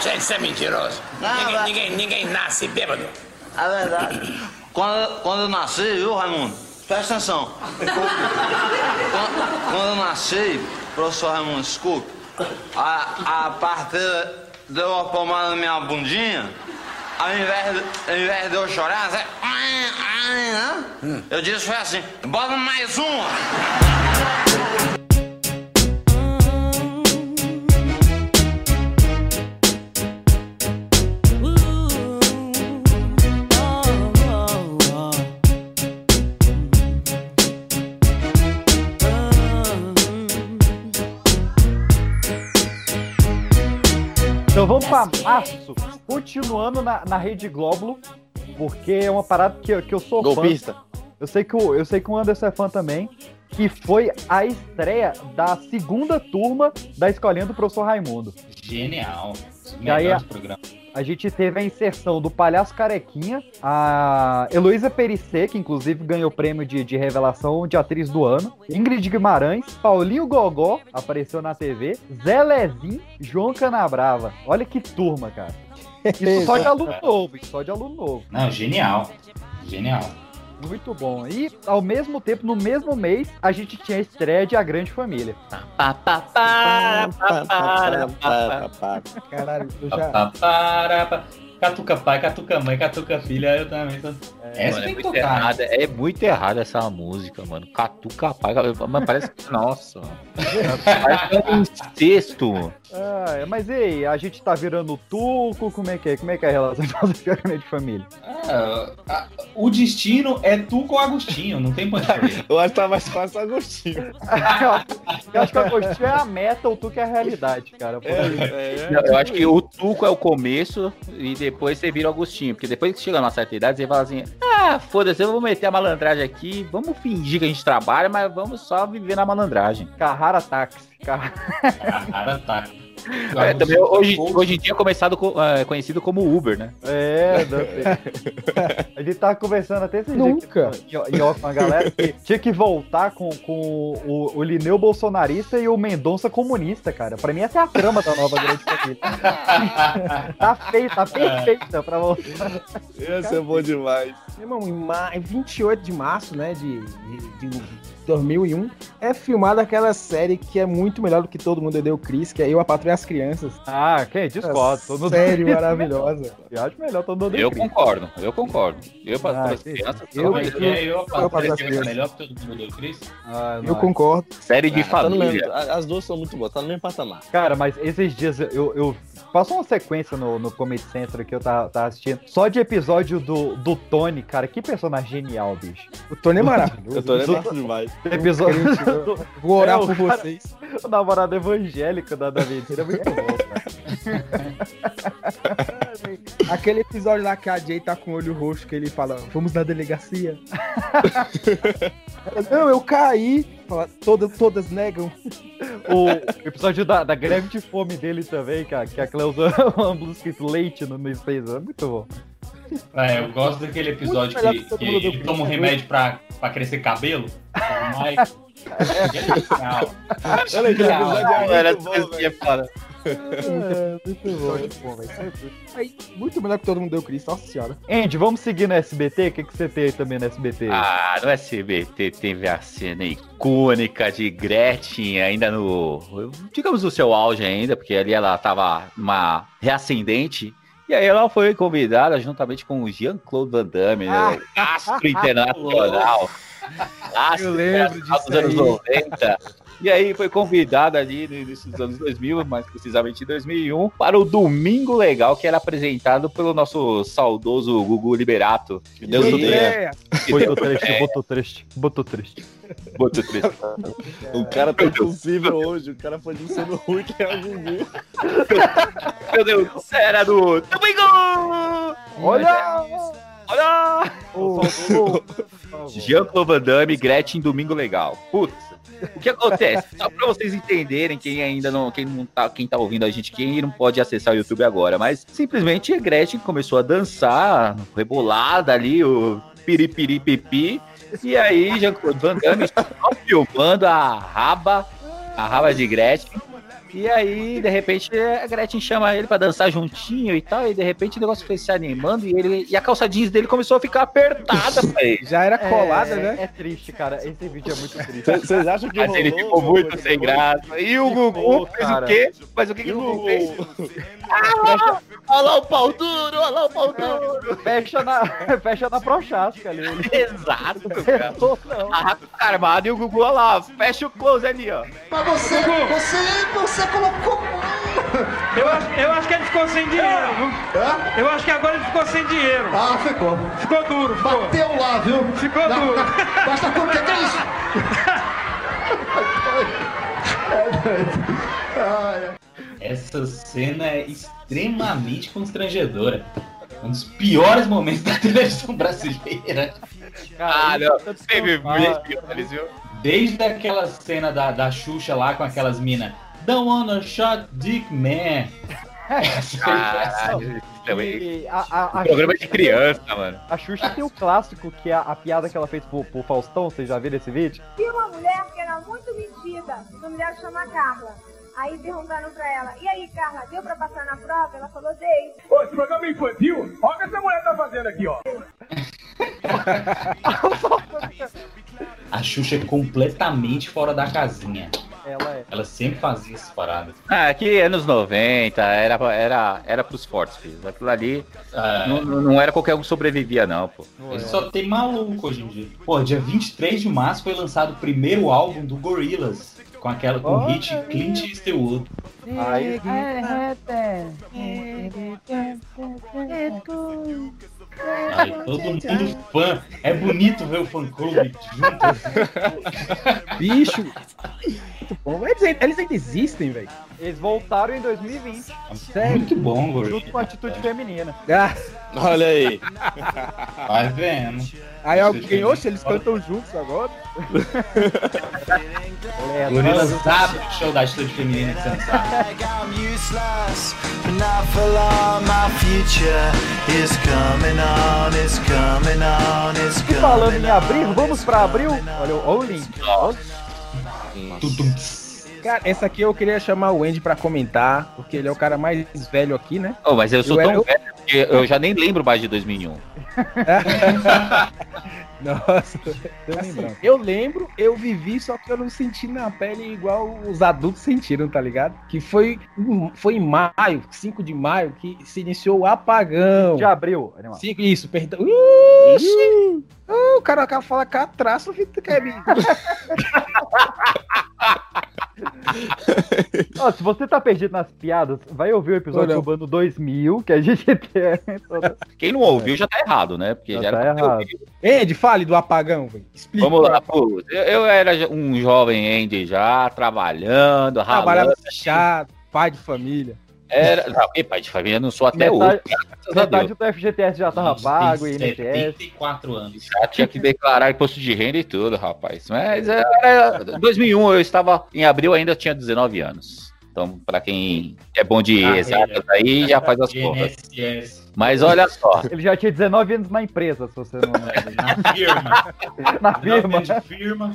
Gente, isso é mentiroso.
Não,
ninguém,
vai-
ninguém, ninguém nasce bêbado.
A verdade. Quando, quando eu nasci, viu, Raimundo? Presta atenção. Quando, quando eu nasci, professor Raimundo, escuta. A, a parteira deu uma pomada na minha bundinha. Ao invés, de, ao invés de eu chorar, né? eu disse foi assim: bota mais uma.
Amasso, continuando na, na Rede Globo, porque é uma parada que, eu- que eu sou
Golpista.
fã. Eu sei, que o, eu sei que o Anderson é fã também, que foi a estreia da segunda turma da Escolinha do Professor Raimundo.
Genial.
E aí,
Melhor
a-
programa.
A gente teve a inserção do Palhaço Carequinha, a Heloísa Perissé, que inclusive ganhou o prêmio de, de revelação de atriz do ano, Ingrid Guimarães, Paulinho Gogó, apareceu na TV, Zé Lezinho, João Canabrava. Olha que turma, cara. Isso só de aluno novo, isso só de aluno novo.
Não, genial. Genial.
Muito bom. E, ao mesmo tempo, no mesmo mês, a gente tinha a estreia de A Grande Família.
Caralho, eu já.
Catuca pai, catuca mãe, catuca filha, eu também tô... Essa
Mano, é
tem que
muito
tocar. né?
errada, é muito errada essa música, mano. Catuca pai, mas parece que. Nossa. Parece um incesto.
Ah, mas e aí, a gente tá virando tuco? Como é que é? Como é que é a relação de Família?
Ah, a- o destino é tu com o Agostinho, não tem pra.
Eu acho que tá mais fácil o Agostinho.
Eu acho que o Agostinho é a meta, o tuco é a realidade, cara. Pô,
Não, eu acho que o Tuco é o começo e depois você vira o Agostinho. Porque depois que chega numa certa idade, você fala assim: ah, foda-se, eu vou meter a malandragem aqui, vamos fingir que a gente trabalha, mas vamos só viver na malandragem.
Carrara táxi. Car...
Cara, tá.
É, também hoje, hoje em dia é começado co- é, conhecido como Uber, né?
É. A gente tava conversando até esse
Nunca.
dia com a galera que tinha que voltar com, com o, o Lineu bolsonarista e o Mendonça comunista, cara. Pra mim essa é a trama da nova grande família. tá feita, tá perfeita pra voltar.
Ia ser bom demais.
Irmão, em, ma... em 28 de março, né, de, de, de 2001, é filmada aquela série que é muito melhor do que todo mundo deu Chris, que é Eu, a Patrulha e as Crianças.
Ah, quem? Discordo. Todo mundo...
Série maravilhosa.
Eu acho melhor todo mundo
Eu
Cris.
concordo, eu concordo. Eu, pra
Ah,
as
sim.
crianças,
Eu-?
Eu,
eu
a
faço as
Patrícia é
crianças.
melhor que todo mundo, Cris?
Ah,
Eu concordo.
série de
Tá
família.
mesmo, a- as duas são muito boas, tá no mesmo patamar.
Cara, mas esses dias eu, eu passou uma sequência no, no Comedy Central que eu tava, tava assistindo, só de episódio do, do Tony, cara. Que personagem genial, bicho.
O Tony é maravilhoso.
Eu tô lembrando demais.
Episódio
Crente,
do,
Vou orar
É, o
por
cara-
vocês.
o namorado evangélico da, da mentira é muito bom, cara.
Aquele episódio lá que a Jay tá com o olho roxo, que ele fala, vamos na delegacia. Não, eu caí. Fala, todas, todas negam.
O episódio da, da greve de fome dele também, cara, que a Cleusa uma blusa escrito leite no, no Space, é muito bom.
É, eu gosto daquele episódio que,
que todo
que ele toma um remédio pra, pra crescer cabelo.
Olha, aquele episódio é
Era
muito bom,
esse
velho.
que é foda.
É, muito bom.
Muito bom, velho. Sempre. Aí, muito melhor que todo mundo deu Chris, nossa senhora.
Andy, vamos seguir no SBT? O que, que você tem aí também no SBT?
Ah, no SBT teve a cena icônica de Gretchen ainda no. Digamos no seu auge ainda, porque ali ela tava numa reascendente. E aí ela foi convidada juntamente com o Jean-Claude Van Damme, né? o astro internacional. astro
Eu lembro disso
dos anos
aí.
90. E aí foi convidada ali no início dos anos 2000, mais precisamente em 2001, para o Domingo Legal, que era apresentado pelo nosso saudoso Gugu Liberato. Que Deus o tenha.
É,
Botou triste, botou triste, botou triste.
Botou triste.
O cara tá impossível hoje. O cara foi de sendo ruim que é o Gugu.
Meu Deus, era do Domingo!
Olha!
Olha! Jean-Claude Van Damme, Gretchen, Domingo Legal. Putz, o que acontece? Só pra vocês entenderem, quem ainda não, quem não tá, quem tá ouvindo a gente, quem não pode acessar o YouTube agora, mas simplesmente a Gretchen começou a dançar, rebolada ali, o piripiripipi, e aí Jean-Claude Van Damme só filmando a raba, a raba de Gretchen, e aí, de repente, a Gretchen chama ele pra dançar juntinho e tal, e de repente o negócio foi se animando e, ele, e a calça jeans dele começou a ficar apertada, velho.
já era colada,
é,
né?
É triste, cara. Esse vídeo é muito triste.
Vocês acham que
Mas ele
rolou,
ficou muito sem
rolou?
graça. E o Gugu
Ficou,
fez
cara.
o quê? Mas o que, que o Gugu fez?
Gugu?
Olha lá o pau duro, olha lá o pau duro.
Fecha na, fecha na prochasca ali. Ele
Exato, cara.
não.
Armado e o Gugu, olha lá, fecha o close ali, ó.
Mas você, você, você colocou.
Eu acho, eu acho que ele ficou sem dinheiro, viu?
Hã?
Eu acho que agora ele ficou sem dinheiro.
Ah, ficou.
Ficou duro, ficou.
Bateu lá, viu?
Ficou
Na-
duro.
na- Basta com o que é isso? É doido.
Essa cena é extremamente constrangedora. Um dos piores momentos da televisão brasileira.
Não. Teve muito piores, viu?
Desde aquela cena da, da Xuxa lá com aquelas minas. Don't wanna shot dick man.
Caralho, também.
E a, a, a
Programa de criança, mano.
A Xuxa tem o clássico, que é a, a piada que ela fez pro, pro Faustão, vocês já viram esse vídeo?
Tinha uma mulher que era muito metida, uma mulher que chama Carla. Aí perguntaram pra ela, e aí Carla, deu pra passar na prova? Ela falou, dei.
Ô, esse programa é infantil? Olha o que essa mulher tá fazendo aqui, ó.
A Xuxa é completamente fora da casinha.
Ela é.
Ela sempre fazia essas paradas.
Ah, aqui anos 90, era, era, era pros fortes, filho. Aquilo ali não, não não era qualquer um que sobrevivia, não, pô.
Ele só tem maluco hoje em dia. Pô, dia 23 de março foi lançado o primeiro álbum do Gorillaz. Com aquela com hit Clint Eastwood.
Aí,
Aí todo mundo fã. É bonito ver o fã clube junto.
Bicho. Muito bom. Eles, ainda- eles ainda existem, velho.
Eles voltaram em 2020.
Sério?
Muito bom.
Junto com a atitude feminina.
Ah,
Olha aí.
Vai vendo.
Aí alguém, oxe, eles cantam juntos agora.
Gorillaz sabe o show da atitude feminina que você não sabe.
E falando em abril, vamos pra abril? Olha, o- olha o link.
Cara, essa aqui eu queria chamar o Andy pra comentar, porque ele é o cara mais velho aqui, né?
Oh, mas eu sou
Eu
tão
era-
velho que eu já nem lembro mais de 2001.
Nossa, assim, eu lembro, eu vivi, só que eu não senti na pele igual os adultos sentiram, tá ligado? Que foi, em- foi em maio, 5 de maio, que se iniciou o apagão.
De abril, animal.
Cinco, isso, perdão. Ixi! Ah, o cara acaba falar catraço, Vitor Kevin.
Ó, se você tá perdido nas piadas, vai ouvir o episódio do ano 2000, que a gente tem.
Quem não ouviu já tá errado, né? Porque
Já
já,
tá errado.
Andy, fale do apagão, velho. Explica.
Vamos lá, pô. Eu, eu era um jovem Andy já, trabalhando,
Trabalhava
ralando.
fechado, pai de família.
Era. Não, e pai de família não sou até
Metade-
hoje.
Metade do FGTS já tava pago,
Tem
INSS.
74 anos.
Já tinha que declarar imposto de renda e tudo, rapaz. Mas era 2001, eu estava em abril ainda tinha 19 anos. Então, pra quem é bom de exatas aí, já faz as contas.
INSS.
Mas olha só,
Ele já tinha 19 anos na empresa, se você não lembra.
Na firma.
Na firma.
De firma.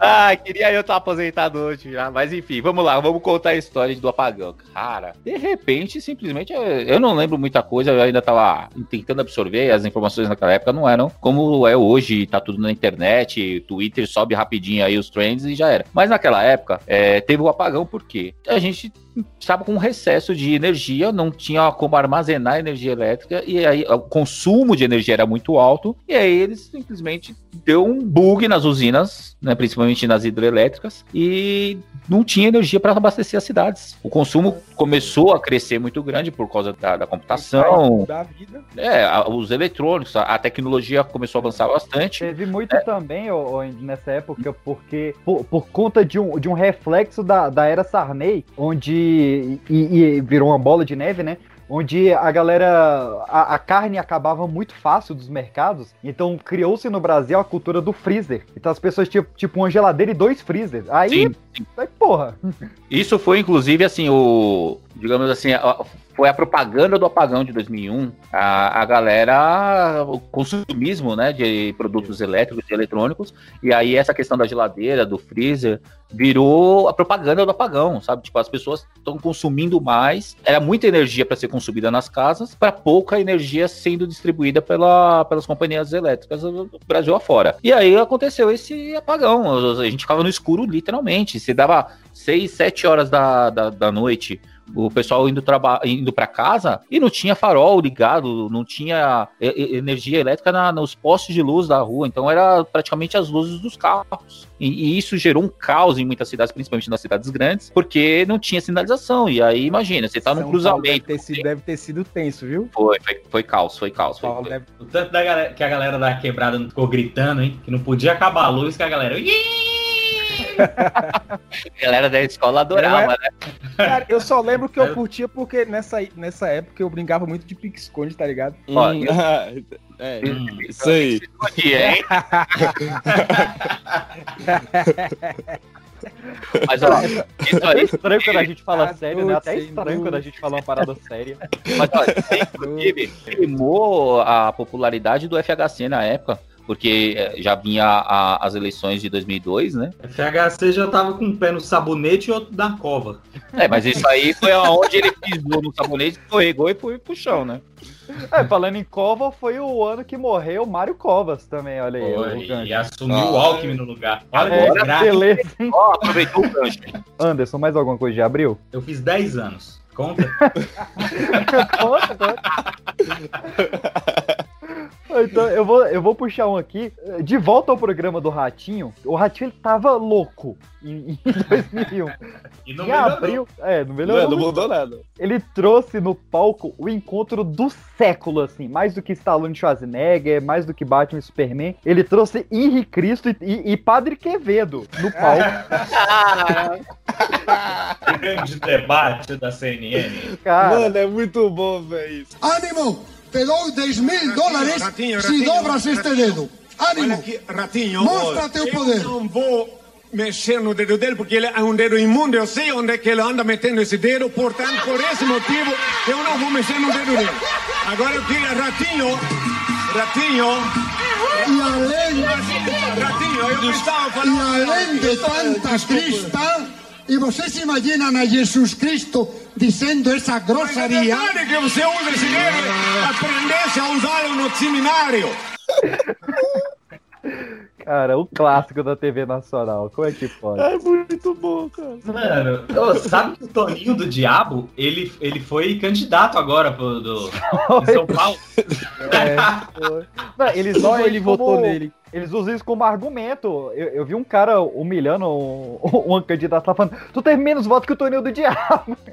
Ah, queria eu estar aposentado hoje já. Mas enfim, vamos lá, vamos contar a história do apagão. Cara, de repente, simplesmente, eu, não lembro muita coisa, eu ainda tava tentando absorver, as informações naquela época não eram como é hoje, tá tudo na internet, Twitter sobe rapidinho aí os trends e já era. Mas naquela época, é, teve o apagão porque a gente estava com um recesso de energia, não tinha como armazenar energia elétrica, e aí o consumo de energia era muito alto, e aí eles simplesmente deu um bug nas usinas, né, principalmente nas hidrelétricas, e não tinha energia para abastecer as cidades. O consumo começou a crescer muito grande por causa da, da computação,
Da vida.
é, a- os eletrônicos, a, a tecnologia começou a avançar bastante.
Teve muito também, ô, ô, Andy, nessa época, porque por, por conta de um, de um reflexo da, da era Sarney, onde e, e virou uma bola de neve, né? Onde a galera. A, a carne acabava muito fácil dos mercados. Então criou-se no Brasil a cultura do freezer. Então as pessoas tinham tipo uma geladeira e dois freezers. Aí,
Sim,
aí porra.
Isso foi, inclusive, assim, o. Digamos assim, a- foi a propaganda do apagão de 2001. A, a galera, o consumismo, né, de produtos elétricos e eletrônicos. E aí, essa questão da geladeira, do freezer, virou a propaganda do apagão, sabe? Tipo, as pessoas estão consumindo mais. Era muita energia para ser consumida nas casas, para pouca energia sendo distribuída pela, pelas companhias elétricas do Brasil afora. E aí aconteceu esse apagão. A gente ficava no escuro, literalmente. Você dava 6, 7 horas da, da, da noite. O pessoal indo, indo para casa e não tinha farol ligado, não tinha energia elétrica na- nos postes de luz da rua, então era praticamente as luzes dos carros. E, e isso gerou um caos em muitas cidades, principalmente nas cidades grandes, porque não tinha sinalização. E aí, imagina, você tá num
São Deve
cruzamento.
ter, sido, deve ter sido tenso, viu?
Foi, foi, foi caos, foi caos. Foi,
Paulo deve-
O tanto da galera, que a galera da quebrada não ficou gritando, hein? Que não podia acabar a luz, que a galera. "Ih!"
A galera da escola adorava, né?
Cara, eu só lembro que eu curtia porque nessa, nessa época eu brincava muito de pique-esconde, tá ligado?
Ó,
Hum,
eu-
é, isso aí.
Hein? Mas ó, isso
É
aí,
estranho quando a gente fala
Ah,
sério, né? Até estranho quando a gente fala uma parada séria.
Mas, ó, inclusive, queimou a popularidade do FHC na época, porque eh, já vinha a- as eleições de 2002, né?
FHC já tava com um pé no sabonete e outro na cova.
É, mas isso aí foi aonde ele pisou no sabonete, escorregou e foi pro chão, né?
É, falando em Cova, foi o ano que morreu o Mário Covas também, olha aí.
Foi,
o gancho.
e assumiu
Ah.
o Alckmin no lugar. Olha
É, beleza?
Ó, aproveitou o gancho.
Anderson, mais alguma coisa de abril?
Eu fiz 10 anos. Conta?
Conta, conta. Então, eu vou, eu vou puxar um aqui. De volta ao programa do Ratinho. O Ratinho ele tava louco em, em 2001.
E não
em
melhorou.
abril. É, não
Não,
melhorou.
não mudou nada.
Ele trouxe no palco o encontro do século, assim. Mais do que Stallone e Schwarzenegger, mais do que Batman e Superman. Ele trouxe Henri Cristo e, e- e Padre Quevedo no palco.
Grande debate da CNN.
Cara,
Mano, é muito bom, velho.
¡Ánimo! Te doy 10 mil dólares
Ratinho,
si
Ratinho,
dobras este dedo. ¡Ánimo!
aqui, Ratinho.
Mostra-te o
eu
poder.
não vou mexer no dedo dele porque ele é um dedo imundo. Eu sei onde é que ele anda metendo esse dedo. Portanto, por esse motivo, eu não vou mexer no dedo dele. Agora eu queria, Ratinho. Ratinho.
Y além,
Ratinho, eu precisava
y
falar.
além de tanta crista, y vocês se imaginam a Jesus Cristo dizendo essa
Mas é que você usa esse dedo. Aprendesse a usá-lo no seminário.
cara, o clássico da TV Nacional. Como é que pode?
É muito bom, cara.
Mano, sabe que o Toninho do Diabo, ele, ele foi candidato agora pro, do, São Paulo?
É, foi. Não, eles
Só ele votou nele.
Eles usam isso como argumento. Eu, eu vi um cara humilhando um, um candidato lá falando: Tu teve menos votos que o Toninho do Diabo.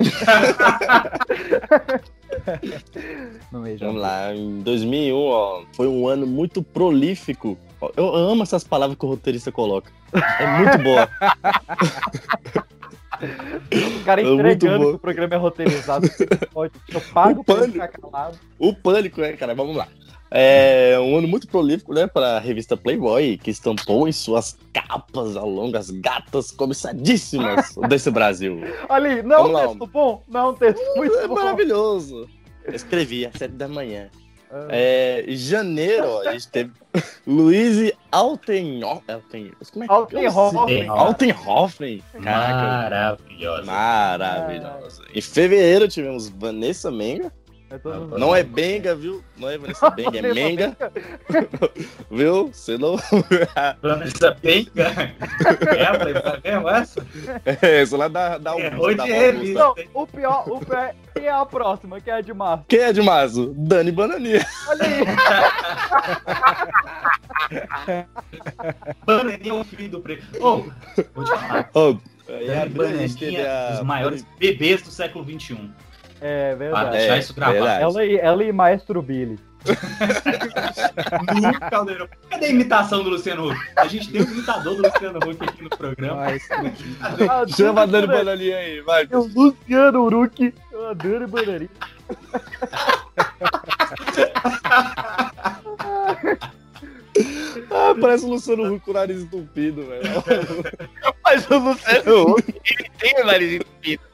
de
Vamos lá, em 2001, ó, foi um ano muito prolífico. Eu amo essas palavras que o roteirista coloca. É muito boa.
O cara
É muito
entregando que o programa é roteirizado. Pode- Eu pago
O
pra
pânico.
ficar calado.
O pânico, né, cara? Vamos lá. É um ano muito prolífico, né, para a revista Playboy, que estampou em suas capas ao longo as gatas cobiçadíssimas desse Brasil.
Aí, não é um
Vamos lá,
texto bom? Não é um texto muito
É
bom.
maravilhoso. Eu escrevi às sete da manhã.
Ah.
É, em janeiro, ó, a gente teve Luiz Altenhoff. Alten, como é que
Altenhofen.
Altenhofen. Caraca,
Maravilhosa.
maravilhosa. Em fevereiro tivemos Vanessa Menga.
É
Não é Benga, viu? Não é Vanessa Benga, é Menga. Viu? Você não.
Vanessa Benga? É, a Playboy mesmo essa?
É, isso lá da, da
É,
da
é
Augusta.
Não, o pior, o pior é quem é a próxima, quem é a de março.
Quem é de Mazo? Dani Bananinha.
Olha aí.
Bananinha é um filho do preto. Ô, vou te falar.
Ó, e
Dani Bananinha,
a.
os maiores bebês do século XXI.
É
Pra
verdade.
deixar
É,
isso gravado.
verdade.
Ela e, ela e Maestro Billy.
Caldeirão. Cadê a imitação do Luciano Huck? A gente tem um imitador do Luciano Huck aqui no programa.
Mas,
Ah,
Chama a Dani
Dani
Bananinha aí, vai.
É o Luciano Uruki. Eu adoro Bananinha.
Ah, parece o Luciano Huck com o nariz entupido, velho.
Mas o Luciano Huck, ele tem o nariz entupido.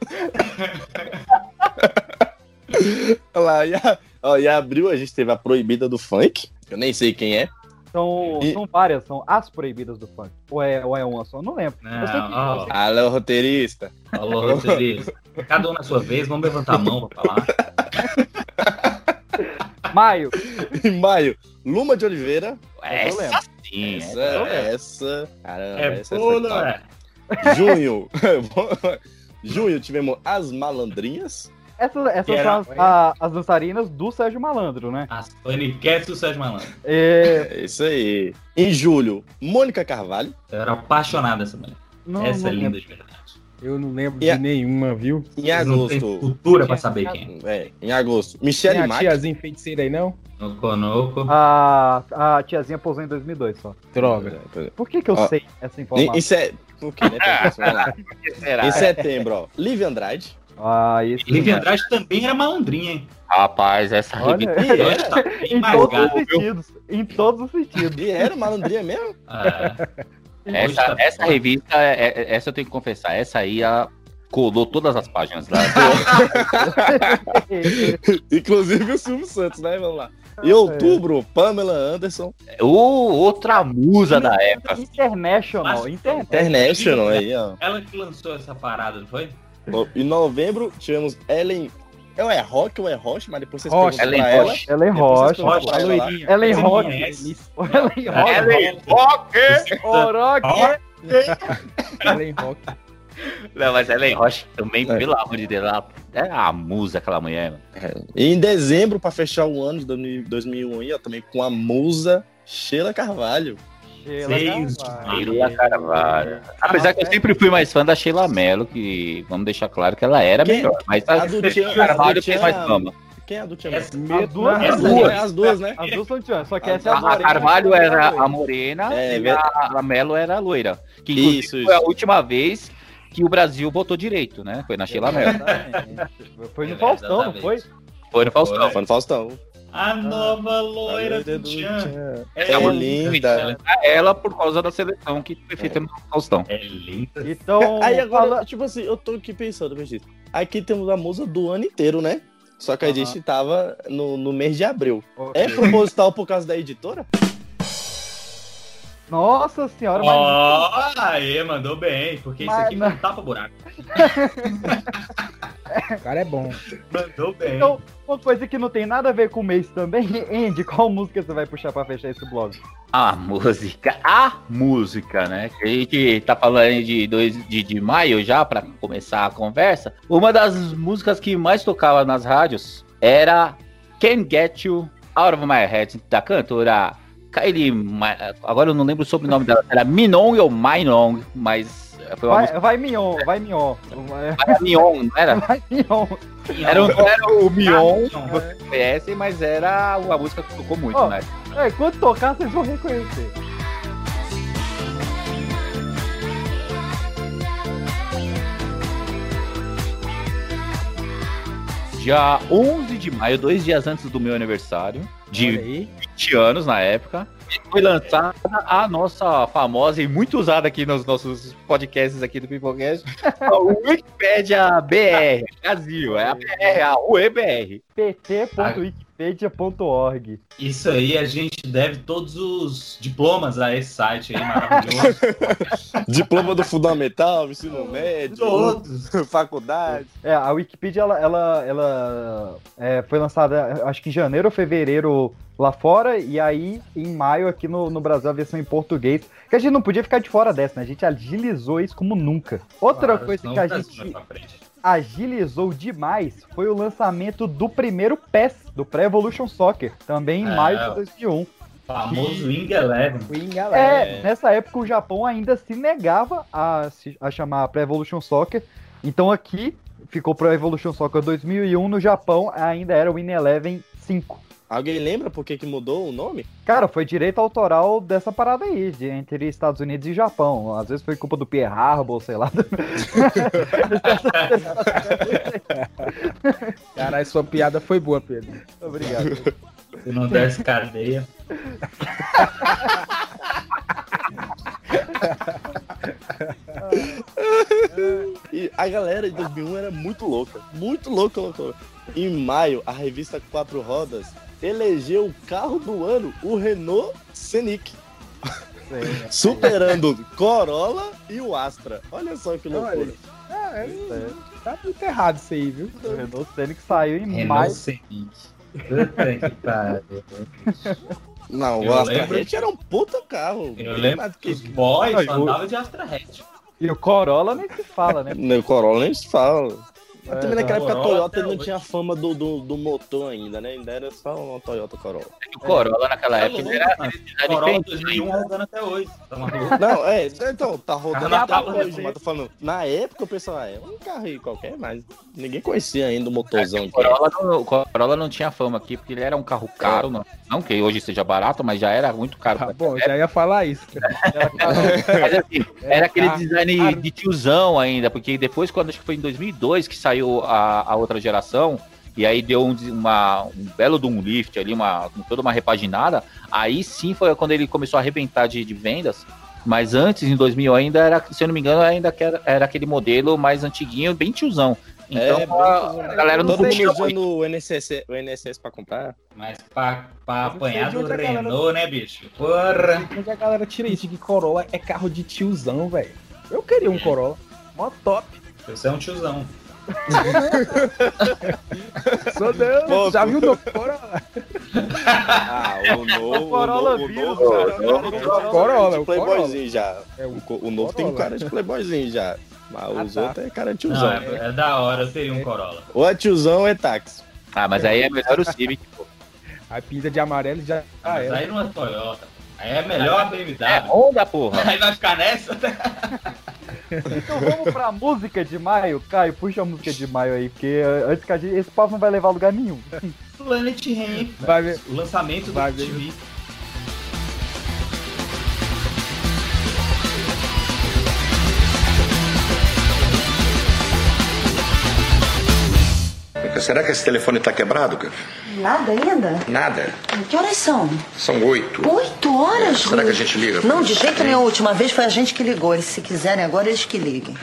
Olha lá, e, a, ó, e abril a gente teve a proibida do funk. Eu nem sei quem é.
São,
E-
são várias, são as proibidas do funk. Ou é, ou é uma só? Não lembro.
Não,
eu sei que,
ó.
eu sei-
Alô, roteirista.
Alô, roteirista. Cada um na sua vez, vamos levantar a mão pra falar.
Maio.
Em maio, Luma de Oliveira.
Eu lembro.
Essa sim.
Essa,
é.
essa. Caramba,
É
essa top.
é?
Junho. Junho tivemos as malandrinhas.
Essas, essas
era-
são as, a- as dançarinas do Sérgio Malandro, né?
As Paniquetes do Sérgio Malandro.
É,
É isso aí. Em julho, Mônica Carvalho.
Eu era apaixonado dessa mulher.
não,
Essa é
não
linda
lembro.
de verdade.
Eu não lembro
E a-
de nenhuma, viu?
Em
Vocês não
agosto.
cultura pra saber quem.
É, em agosto,
Tem
Michelle
a
Mack.
tiazinha feiticeira aí, não?
Noco, noco.
A, a tiazinha pousou em 2002 só.
Droga.
Por que que eu
Ó,
sei essa informação?
em, se- Por que, né? Vamos lá.
será?
Em setembro, ó. Lívia Andrade.
Ah, isso.
Lívia Andrade também era malandrinha, hein?
Rapaz, essa.
E era,
Tá bem
em todos os sentidos. Em todos os sentidos.
e era malandrinha mesmo?
É.
Essa,
tá
essa revista, é- é- essa eu tenho que confessar, essa aí a, colou todas as páginas lá.
Inclusive o Silvio Santos, né? Vamos lá. Em outubro, Pamela Anderson.
Ô, outra musa da época.
International. International.
International aí, ó.
Ela que lançou essa parada, não foi?
Em novembro, tivemos Ellen. Ou é Rock ou é Roche, mas depois vocês
Roche.
perguntam
Ellen
pra ela.
Roche.
Ela é
pra ela.
Ela é
conhece?
Ela é rocha.
Ellen Rock!
Ellen Rock.
Não, mas Ellen Roche também,
É.
pelo amor de Deus, ela é a musa aquela mulher. mano.
E em dezembro, pra fechar o ano de 2001, aí, ó, também com a musa Sheila Carvalho.
Seis de
Sheila Carvalho. Apesar que eu sempre fui mais fã da Sheila Mello, que vamos deixar claro que ela era
Quem?
melhor. Mas a,
A do Tchan-
Carvalho fez mais fama.
Quem é a do Tchan?
As duas,
Essa
as
duas.
duas.
As duas, né?
As duas são tchan, só que
A-
essa é a
A, a
morena,
Carvalho
é
era a morena
É,
e a, a Mello era a loira. Que
Isso,
foi
isso.
a última vez que o Brasil votou direito, né? Foi na Sheila Mello.
Foi no
É,
Faustão, não foi?
Foi no Faustão.
Foi no Faustão.
A nova loira do Tchan.
É, linda.
Ela por causa da seleção que foi feita no Faustão.
É linda.
Então,
Aí agora,
fala-
tipo assim, eu tô aqui pensando, Vegeta. Aqui temos a musa do ano inteiro, né? Só que a gente tava no, no mês de abril.
Ok.
É proposital por causa da editora?
Nossa senhora, mas...
Ó, aí, mandou bem, porque isso
Mas
aqui
não-
não tapa buraco.
O cara é bom.
Mandou bem.
Então, uma coisa que não tem nada a ver com o mês também, Andy, qual música você vai puxar pra fechar esse blog?
A música, a música, né? Que a gente tá falando de, dois, de, de maio já, pra começar a conversa. Uma das músicas que mais tocava nas rádios era Can't Get You Out of My Head, da cantora Kylie. Agora eu não lembro o sobrenome dela, era Minon ou Minon, mas foi uma
Vai,
música.
vai Mion, vai Mion.
Era Mion, não era?
Vai Mion.
Era, o- era o Mion, que vocês conhecem, mas era uma música que tocou muito,
Ó,
né?
É, quando tocar, vocês vão reconhecer.
Dia 11 de maio, dois dias antes do meu aniversário, de
Olha aí.
20 anos na época, foi lançada a nossa famosa e muito usada aqui nos nossos podcasts aqui do Pipocast, a Wikipédia BR, Brasil, é a BR, a UEBR.
pt.wikipedia.org.
Isso aí a gente deve todos os diplomas a esse site aí maravilhoso.
Diploma do Fundamental, ensino médio,
Todos.
faculdade.
É, a Wikipedia, ela, ela, ela, é, foi lançada, acho que em janeiro ou fevereiro lá fora, e aí em maio aqui no, no Brasil a versão em português. Que a gente não podia ficar de fora dessa, né? A gente agilizou isso como nunca. Outra
Claro,
coisa que a gente. Agilizou demais foi o lançamento do primeiro PES, do Pre Evolution Soccer, também em
É,
maio de
ó.
2001.
Famoso Wing Eleven.
Wing, galera.
É, nessa época o Japão ainda se negava a, a chamar Pro Evolution Soccer. Então aqui ficou Pro Evolution Soccer 2001, no Japão ainda era Win Eleven 5.
Alguém lembra por que, que mudou o nome?
Cara, foi direito autoral dessa parada aí, de, entre Estados Unidos e Japão. Às vezes foi culpa do Pierre Harbor, sei lá.
Caralho, sua piada foi boa, Pedro.
Obrigado.
Se não desse cadeia.
E a galera em 2001 era muito louca. Muito louca, louca. louca. Em maio, a revista Quatro Rodas elegeu o carro do ano, o Renault Scenic. Superando o Corolla e o Astra. Olha só que loucura.
Ah, é, tá muito errado isso aí, viu?
O Renault Scenic saiu em
Renault
maio.
Scenic. Puta que pariu.
Não,
Eu
o Astra
lembro-
Hatch era um puta carro.
Eu lembro
mais do
que os boys andavam de Astra Hatch.
E o Corolla nem se fala, né?
No Corolla nem se fala. Mas também naquela época a Toyota não tinha fama do, do, do motor ainda, né? Ainda era só uma Toyota Corolla.
O Corolla naquela
Tá
época era aquele design
Corolla
bem-
2001 rodando até hoje. Tá?
Não, é, então, tá rodando até hoje,
assim.
mas tô falando, na época o pessoal, ah, é um carro aí qualquer, mas ninguém conhecia ainda o motorzão
O
que
Corolla, não, o Corolla não tinha fama aqui, porque ele era um carro caro, não, não que hoje seja barato, mas já era muito caro.
Tá bom, já ia falar isso.
Mas assim,
É,
era aquele
carro
design
caro.
de tiozão ainda, porque depois, quando acho que foi em 2002 que saiu a, a outra geração, e aí deu um, uma- um belo de um lift ali, uma, com toda uma repaginada, aí sim foi quando ele começou a arrebentar de, de vendas. Mas antes, em 2000 ainda era, se eu não me engano, ainda que era, era aquele modelo mais antiguinho, bem tiozão. Então
É,
a, a galera não
Todo mundo usando o NSS, o NSS pra comprar.
Mas pra, pra apanhar do
a galera-
Renault, né, bicho? Porra!
Onde a galera tira isso de que Corolla é carro de tiozão, velho? Eu queria um Corolla. Mó top.
Você é um tiozão.
Sou não,
Pô,
já viu o novo Corolla?
Ah, o novo.
O Corolla
o novo, o novo,
cara.
o novo tem
Corolla, o
playboyzinho já.
É
O, novo tem
Corolla.
cara de playboyzinho já. Mas
Ah,
os
tá.
outros é cara de
Não,
tiozão.
é, é da hora, eu teria um Corolla.
Ou é tiozão ou é táxi.
Ah, mas aí é melhor o Civic, pô.
A pinta de amarelo já ah,
Mas aí não é Toyota. Aí é melhor a BMW.
É Honda, porra.
Aí vai ficar nessa.
Então vamos pra música de maio. Caio, puxa a música de maio aí, porque antes que a gente, esse papo não vai levar a lugar nenhum.
Planet Ramp.
Vai ver.
O lançamento do
Vai ver.
TV.
Será que esse telefone tá quebrado, cara?
Nada ainda?
Nada.
Que horas são?
São oito.
Oito horas?
Será que a gente liga?
Não, de jeito nenhum. A última vez foi a gente que ligou. Eles, se quiserem agora, eles que liguem.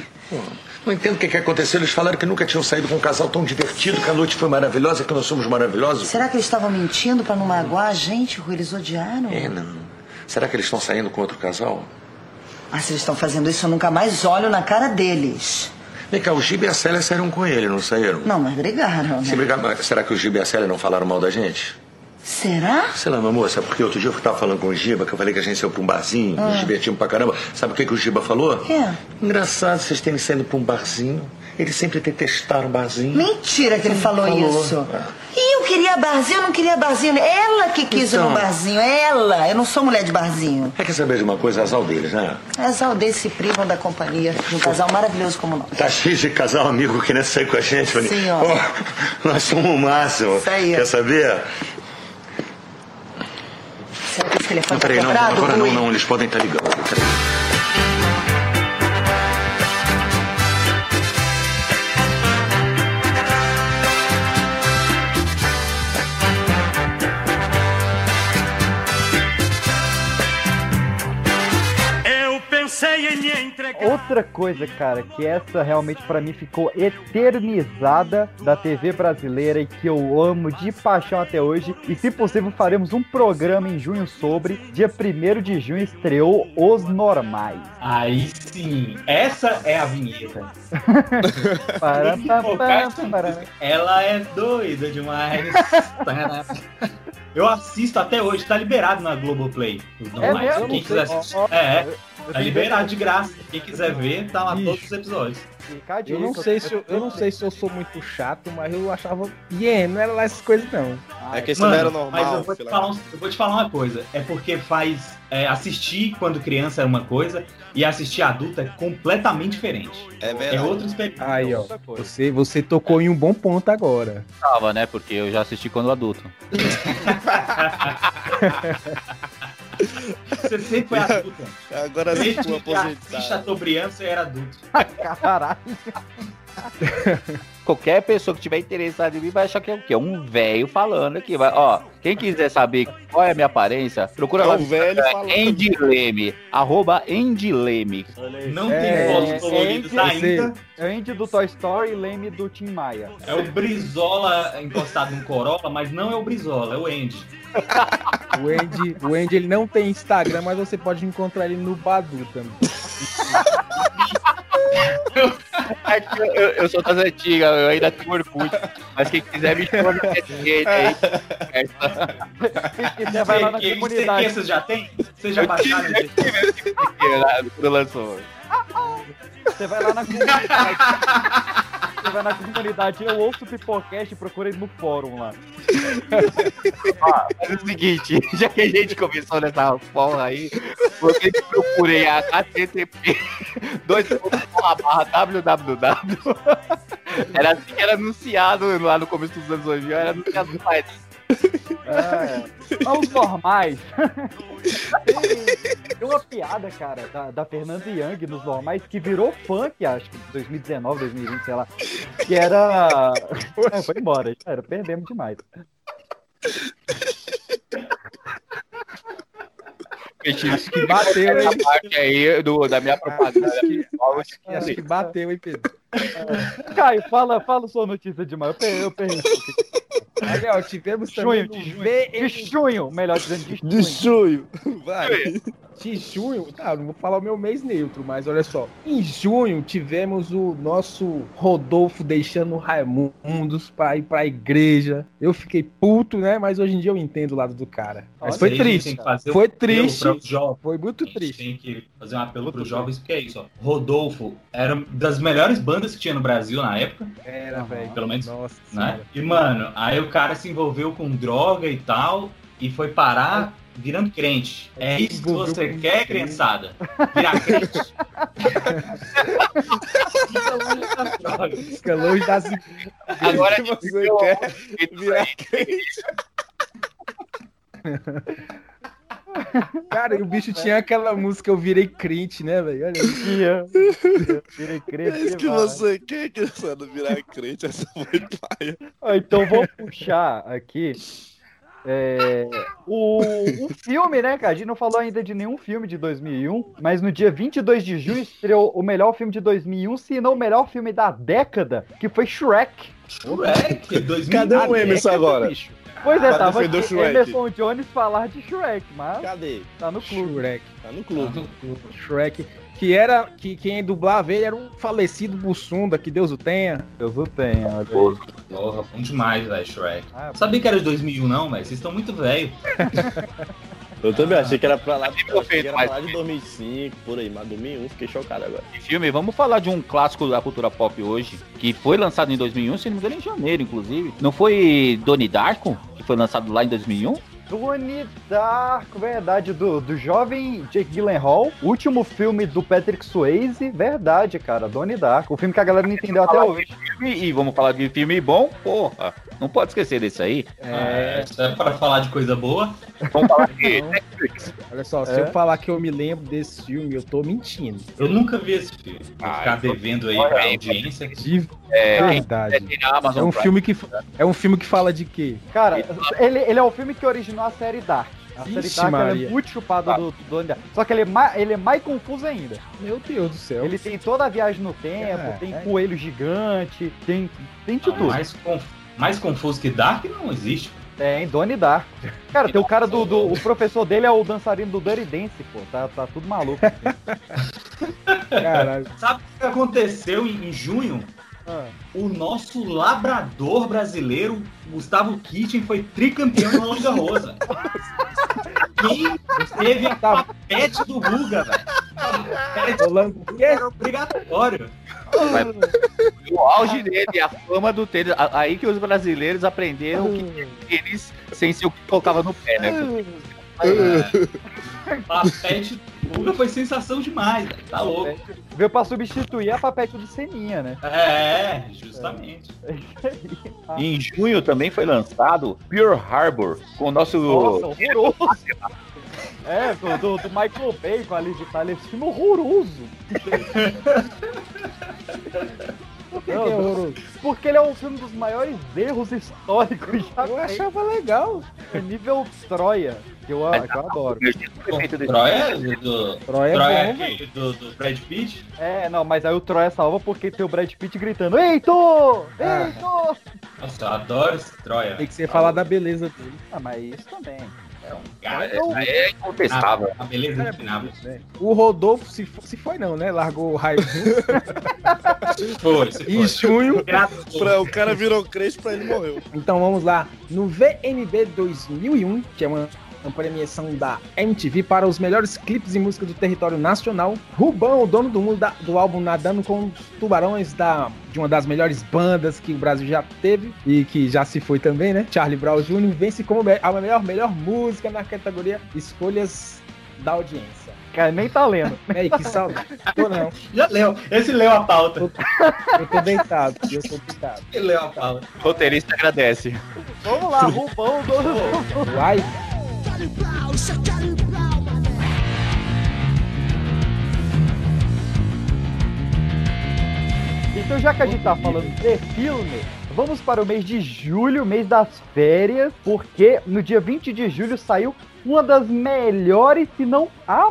Não entendo o que, que aconteceu. Eles falaram que nunca tinham saído com um casal tão divertido, que a noite foi maravilhosa, que nós somos maravilhosos.
Será que eles estavam mentindo pra não magoar a gente, Rui? Eles odiaram?
É, não. Será que eles estão saindo com outro casal?
Ah, se eles estão fazendo isso, eu nunca mais olho na cara deles.
Vem cá, o Giba e a Célia saíram com ele, não saíram?
Não, mas brigaram,
Se
né?
brigar, mas será que o Giba e a Célia não falaram mal da gente?
Será?
Sei lá, meu amor, sabe porque outro dia eu tava falando com o Giba, que eu falei que a gente saiu pra um barzinho,
Ah.
nos divertimos pra caramba. Sabe o que, que o Giba falou?
É.
Engraçado vocês terem saído pra um barzinho. Eles sempre detestaram barzinho.
Mentira que ele falou,
Falou.
isso. E eu queria barzinho, eu não queria barzinho. Ela que quis ir
Então.
no barzinho, ela. Eu não sou mulher de barzinho.
É, quer saber de uma coisa? Azar deles, né?
As aldeias se privam da companhia de um casal maravilhoso como nós.
Tá cheio de casal amigo querendo sair com a gente.
Sim, ó.
"Ó, nós somos o máximo.
Isso aí.
Quer saber?
Será que esse telefone
Não,
tá
peraí, não, agora não, não, eles podem estar ligando. Peraí.
Entregar.
Outra coisa, cara, que essa realmente pra mim ficou eternizada da TV brasileira e que eu amo de paixão até hoje. E se possível, faremos um programa em junho sobre. Dia 1 de junho estreou Os Normais.
Aí sim, essa é a vinheta.
Para, para.
música. Ela é doida demais. Eu assisto até hoje, tá liberado na Globoplay. Os normais.
mesmo?
Quem quiser assistir. É,
eu
tá liberado de graça. Quem quiser ver, tá lá
Ixi.
todos os episódios.
Eu não sei se eu, eu não sei se eu sou muito chato, mas eu achava. Yeah, não era lá essas coisas, não.
É que isso não era normal.
Mas eu vou, te falar, um- eu vou te falar uma coisa. É porque faz. é, assistir quando criança é uma coisa e assistir adulto é completamente diferente.
É
É
verdade.
outra experiência.
Aí, ó. Você, você tocou em um bom ponto agora.
Tava, né? Porque eu já assisti quando adulto.
Você sempre foi adulto.
Agora sim,
Desde que
aposentado.
Chateaubriand, você era adulto.
Caralho.
Qualquer pessoa que tiver interessado em mim vai achar que é o quê? Um velho falando aqui. Vai, ó, quem quiser saber qual é a minha aparência, procura
É
lá
um velho falando.
Endileme. Arroba Endileme.
Não
É,
tem fotos
é,
coloridas
é,
ainda.
É o Andy do Toy Story e Leme do Tim Maia.
É o Brizola encostado no Corolla, mas não é o Brizola, é o Andy.
O Andy, o Andy ele não tem Instagram, mas você pode encontrar ele no Badu também.
É eu, eu- eu sou das antigas, eu ainda tenho Orkut. Mas quem quiser me chamar no rede aí.
Quem quiser vai lá na comunidade.
Vocês já tem? Vocês já
Eu
baixaram?
tive, eu tive aqui, lá, Quando lançou.
Você vai lá na comunidade. Você na comunidade, eu ouço o Pipocast e procura ele no fórum lá.
Ó, Faz o seguinte, já que a gente começou nessa porra aí, você que procurei a HTTP, dois pontos, barra, www. Era assim que era anunciado lá no começo dos anos 2000, era anunciado no.
É. Normais. tem, tem uma piada, cara, da, da Fernanda Young nos normais que virou funk, acho que 2019, 2020, sei lá. Que era. É, foi embora, perdemos demais.
Acho
que bateu, hein?
parte aí do, da minha propaganda.
Acho que bateu, hein, Pedro?
Caio, fala, fala sua notícia demais. Eu perdi. Eu perdi.
Olha, ó, tivemos também
Junho,
no
de junho. De junho, melhor dizendo, de junho.
De junho. Vai.
De junho, tá, não vou falar o meu mês neutro, mas olha só. Em junho tivemos o nosso Rodolfo deixando Raimundos pra ir pra igreja. Eu fiquei puto, né? Mas hoje em dia eu entendo o lado do cara. Mas
Nossa,
foi triste. Foi triste. Foi muito triste.
tem que fazer um apelo para os jovens, porque é isso, ó. Rodolfo era das melhores bandas que tinha no Brasil na época,
Era, velho.
pelo menos,
Nossa
né? E, mano, aí o cara se envolveu com droga e tal, e foi parar virando crente. É isso que você quer,
crente.
criançada? Virar crente? Fica longe das drogas.
Fica longe das
Agora
que você quer virar
aí.
Cara, e o bicho tinha aquela música Eu Virei Crente, né, velho? Olha.
Tinha. Virei crente.
É isso que
vai.
você quer, criançada, virar crente, essa foi paia.
Então vou puxar aqui. É, o, o filme, né, cara? A gente não falou ainda de nenhum filme de 2001, mas no dia 22 de junho estreou o melhor filme de 2001, se não o melhor filme da década, que foi Shrek.
Shrek, 2000.
Cadê o Emerson agora?
Pois é, tava
o
aqui. Emerson Jones falar de Shrek, mas
Cadê?
tá no clube.
Shrek.
Tá no clube.
Shrek. Que era. Que quem dublava ele era um falecido Bussunda, que Deus o tenha.
Deus o tenha, olha aí.
Porra, bom demais, velho, Shrek.
Ah,
Sabia que era de 2001, não, velho? Vocês estão muito velho.
Eu também achei que era pra lá, achei que era
mas-
pra lá de 2005, por aí, mas 2001, fiquei chocado agora.
Filme, vamos falar de um clássico da cultura pop hoje, que foi lançado em 2001, se não me engano, em janeiro, inclusive. Não foi Donnie Darko, que foi lançado lá em 2001?
Donnie Darko, verdade, do, do jovem Jake Gyllenhaal, último filme do Patrick Swayze, verdade, cara, Donnie Darko, o filme que a galera não entendeu até hoje.
E vamos falar de filme bom, porra, não pode esquecer desse aí.
É, é pra falar de coisa boa.
Vamos falar de. Netflix.
Olha só, se
É?
eu falar que eu me lembro desse filme, eu tô mentindo.
Eu nunca vi esse filme. Vou
Ah,
ficar devendo aí pra audiência.
De
É, quem
verdade.
tem na Amazon
É um filme que é um filme que fala de quê?
Cara, ele, ele é o filme que originou a série Dark. A série
Ixi,
Dark ela é
Maria.
muito chupada do, do Darko. Só que ele é, mais, ele é mais confuso ainda.
Meu Deus do céu.
Ele tem toda a viagem no tempo,
É,
tem
é.
coelho gigante, tem, tem de
Ah,
tudo.
mais, conf- mais confuso que Dark não existe.
Tem Donnie Darko. Cara, tem o cara do, do- O professor dele é o dançarino do Dirty Dance, pô. Tá, tá tudo maluco.
Caralho.
Sabe o que aconteceu em, em junho?
Ah.
O nosso labrador brasileiro, Gustavo Kitchen, foi tricampeão Roland Garros. velho. Quem teve a papete do Ruga, velho?
Quê?
era obrigatório.
O auge dele, a fama do tênis. Aí que os brasileiros aprenderam que tênis sem ser o que colocava no pé, né?
Papete foi sensação demais, velho. Tá louco.
Veio pra substituir a papete do Seninha, né?
É, justamente.
Em junho também foi lançado Pure Harbor, com o nosso.
Nossa, horroroso. É, do, do, do Michael Bay com a Liz de Itália. Esse filme horroroso.
Por que, que é horroroso?
Porque ele é um filme dos maiores erros históricos já
Eu achava legal.
É nível Troia, que eu, que eu adoro.
Troia do,
Troia é
Troia
bom,
do, do Brad Pitt?
É, não, mas aí o Troia salva porque tem o Brad Pitt gritando Heitor!
Ah.
Heitor!
Nossa, eu adoro esse Troia.
Tem que ser falar da beleza dele.
Ah, mas isso também.
É um cara.
É, é incontestável.
A, a beleza
É,
infinável.
O Rodolfo, se, se foi não, né? Largou o raio
Foi, se foi.
em junho.
Pra, o cara virou crente pra ele morreu.
Então vamos lá. No VNB 2001, que é uma uma premiação da MTV para os melhores clipes de música do território nacional. Rubão, o dono do mundo da- do álbum Nadando com Tubarões, da, de uma das melhores bandas que o Brasil já teve e que já se foi também, né? Charlie Brown Jr. vence como a melhor, melhor música na categoria Escolhas da Audiência.
Cara, nem tá lendo.
Ei, que saudade. Tô não.
Já leu. Esse leu a pauta.
Eu tô deitado, eu tô deitado.
Ele leu a pauta.
Roteirista agradece.
Vamos lá, Rubão, dono do.
Uai.
Então, já que a gente tá falando de filme, vamos para o mês de julho, mês das férias, porque no dia 20 de julho saiu uma das melhores, se não a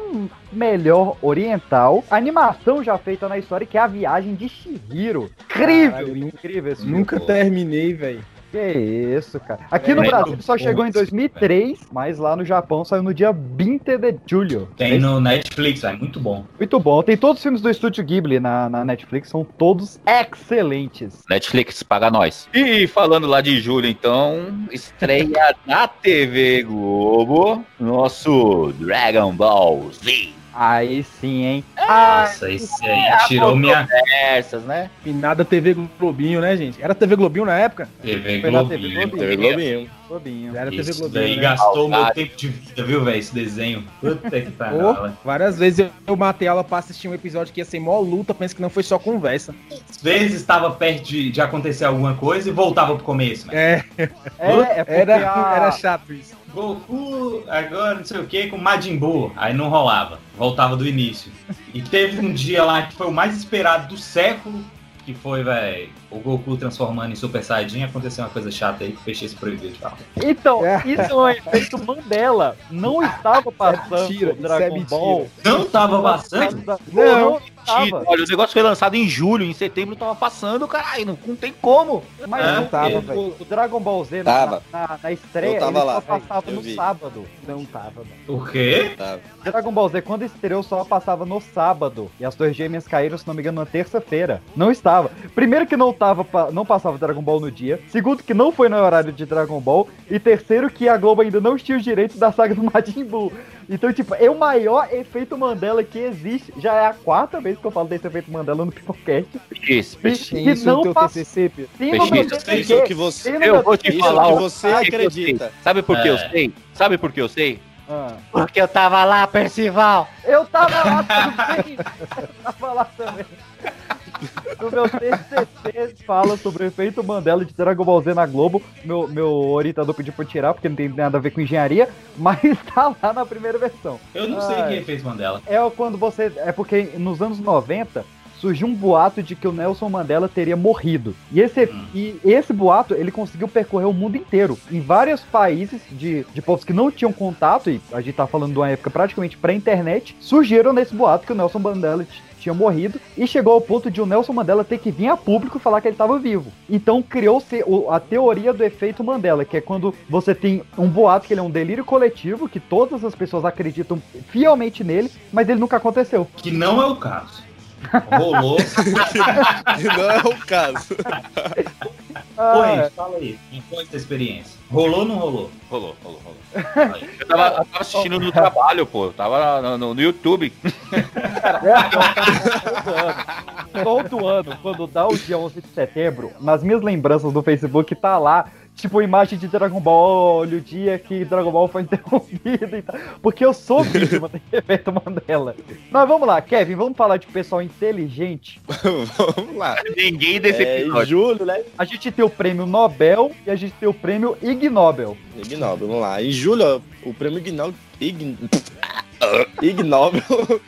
melhor oriental, animação já feita na história, que é a Viagem de Shihiro. Incrível,
Caralho,
incrível esse
Nunca
filme.
terminei, velho.
Que isso, cara. Aqui no Brasil só chegou em
esse
2003, mas lá no Japão saiu no dia 20 de julho.
Tem no Netflix, é muito bom.
Muito bom. Tem todos os filmes do Estúdio Ghibli na, na Netflix, são todos excelentes.
Netflix, paga nós. E falando lá de julho, então, estreia na TV Globo, nosso Dragon Ball Z.
Aí sim, hein?
Nossa, esse aí tirou minha
Essas, né?
Finada TV Globinho, né, gente? Era TV Globinho na época?
TV
Foi
Globinho.
TV Globinho.
TV Globinho.
Globinho.
Era TV
Isso
Globinho.
daí
né?
gastou meu tempo de vida, viu, velho? Esse desenho. Puta que pariu.
várias vezes eu, eu matei ela pra assistir um episódio que ia ser mó luta, penso que não foi só conversa.
Às vezes estava perto de, de acontecer alguma coisa e voltava pro começo, né?
É,
É, é
era,
a-
era chato isso.
Goku, agora não sei o que, com Majin Buu. Aí não rolava. Voltava do início. E teve um dia lá que foi o mais esperado do século. Que foi, velho, o Goku transformando em Super Saiyajin. Aconteceu uma coisa chata aí que fechei esse proibido de falar.
Então,
É.
isso é um efeito Mandela. Não estava passando
mentira,
o
isso é
Dragon
mentira.
Ball.
Não tava passando?
Não,
Não.
não estava.
Olha, o negócio foi lançado em julho, em setembro tava passando, caralho, não, não tem como.
Mas
É,
não
tava,
o-
velho.
o, o Dragon Ball Z na,
Tava.
na, na estreia
Eu tava
ele
lá,
só passava
eu
no
vi.
sábado. Não tava, não.
O quê?
Tá.
Dragon Ball Z, quando estreou, só passava no sábado. E as Torres Gêmeas caíram, se não me engano, na terça-feira. Não estava. Primeiro que não tava, não passava Dragon Ball no dia. Segundo que não foi no horário de Dragon Ball. E terceiro que a Globo ainda não tinha os direitos da saga do Majin Buu. Então, tipo, é o maior efeito Mandela que existe. Já é a quarta vez que eu falo desse efeito Mandela no Pipocast.
Isso,
E, e
isso no
não
Peixe, isso.
Isso que você.
Eu vou te falar
que
o
você
que eu
acredita.
Sabe por que eu
É.
sei? Sabe por que eu sei?
Ah.
Porque eu tava lá, Percival.
Eu tava lá também. Eu tava lá também. No meu TCC fala sobre o efeito Mandela de Dragon Ball Z na Globo. Meu, meu orientador pediu pra tirar, porque não tem nada a ver com engenharia, mas tá lá na primeira versão.
Eu não sei
Ai.
quem fez Mandela.
É quando você. É porque nos anos 90 surgiu um boato de que o Nelson Mandela teria morrido. E esse, e esse boato ele conseguiu percorrer o mundo inteiro. Em vários países de, de povos que não tinham contato, e a gente tá falando de uma época praticamente pré-internet, surgiram nesse boato que o Nelson Mandela tinha morrido e chegou ao ponto de o Nelson Mandela ter que vir a público falar que ele estava vivo. Então criou-se a teoria do efeito Mandela, que é quando você tem um boato que ele é um delírio coletivo, que todas as pessoas acreditam fielmente nele, mas ele nunca aconteceu.
Que não é o caso. Rolou.
Não é o caso.
Ah,
Oi, fala aí. Me conta essa experiência. Rolou ou não rolou?
Rolou, rolou, rolou. Eu tava, eu tava assistindo no trabalho, pô. Eu tava no, no- no YouTube.
Todo ano, quando dá o dia 11 de setembro, nas minhas lembranças do Facebook tá lá, tipo, imagem de Dragon Ball, olha o dia que Dragon Ball foi interrompido e tal. Porque eu sou vítima do efeito Mandela. Mas vamos lá, Kevin, vamos falar de pessoal inteligente.
Vamos lá.
Ninguém desse
É,
episódio.
julho, né?
A gente tem o prêmio Nobel e a gente tem o prêmio Ig Nobel.
Ig Nobel, vamos lá. Em julho, ó, o prêmio Ig Nobel, Ig, Ig Nobel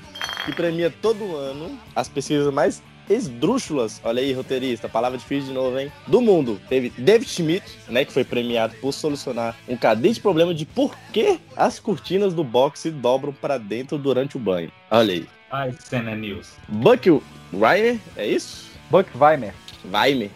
que premia todo ano as pesquisas mais esdrúxulas, olha aí, roteirista, palavra difícil de novo, hein? Do mundo. Teve David Schmidt, né, que foi premiado por solucionar um cadente problema de por que as cortinas do boxe dobram para dentro durante o banho. Olha aí.
Ai, cena news.
Buck Reiner, é isso?
Buck Weimer.
Weimer.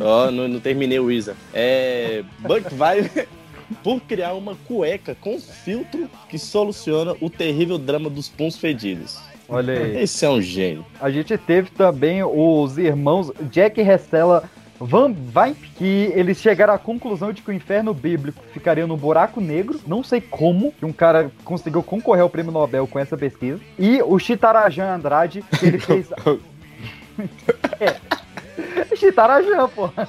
Ó, não, não terminei o Isa. É. Buck Weimer. Por criar uma cueca com filtro que soluciona o terrível drama dos puns fedidos.
Olha aí.
Esse é um gênio.
A gente teve também os irmãos Jack Restella Van Vamp, que eles chegaram à conclusão de que o inferno bíblico ficaria no buraco negro. Não sei como que um cara conseguiu concorrer ao prêmio Nobel com essa pesquisa. E o Chitarajan Andrade, que ele fez. é. Chitarajan, porra.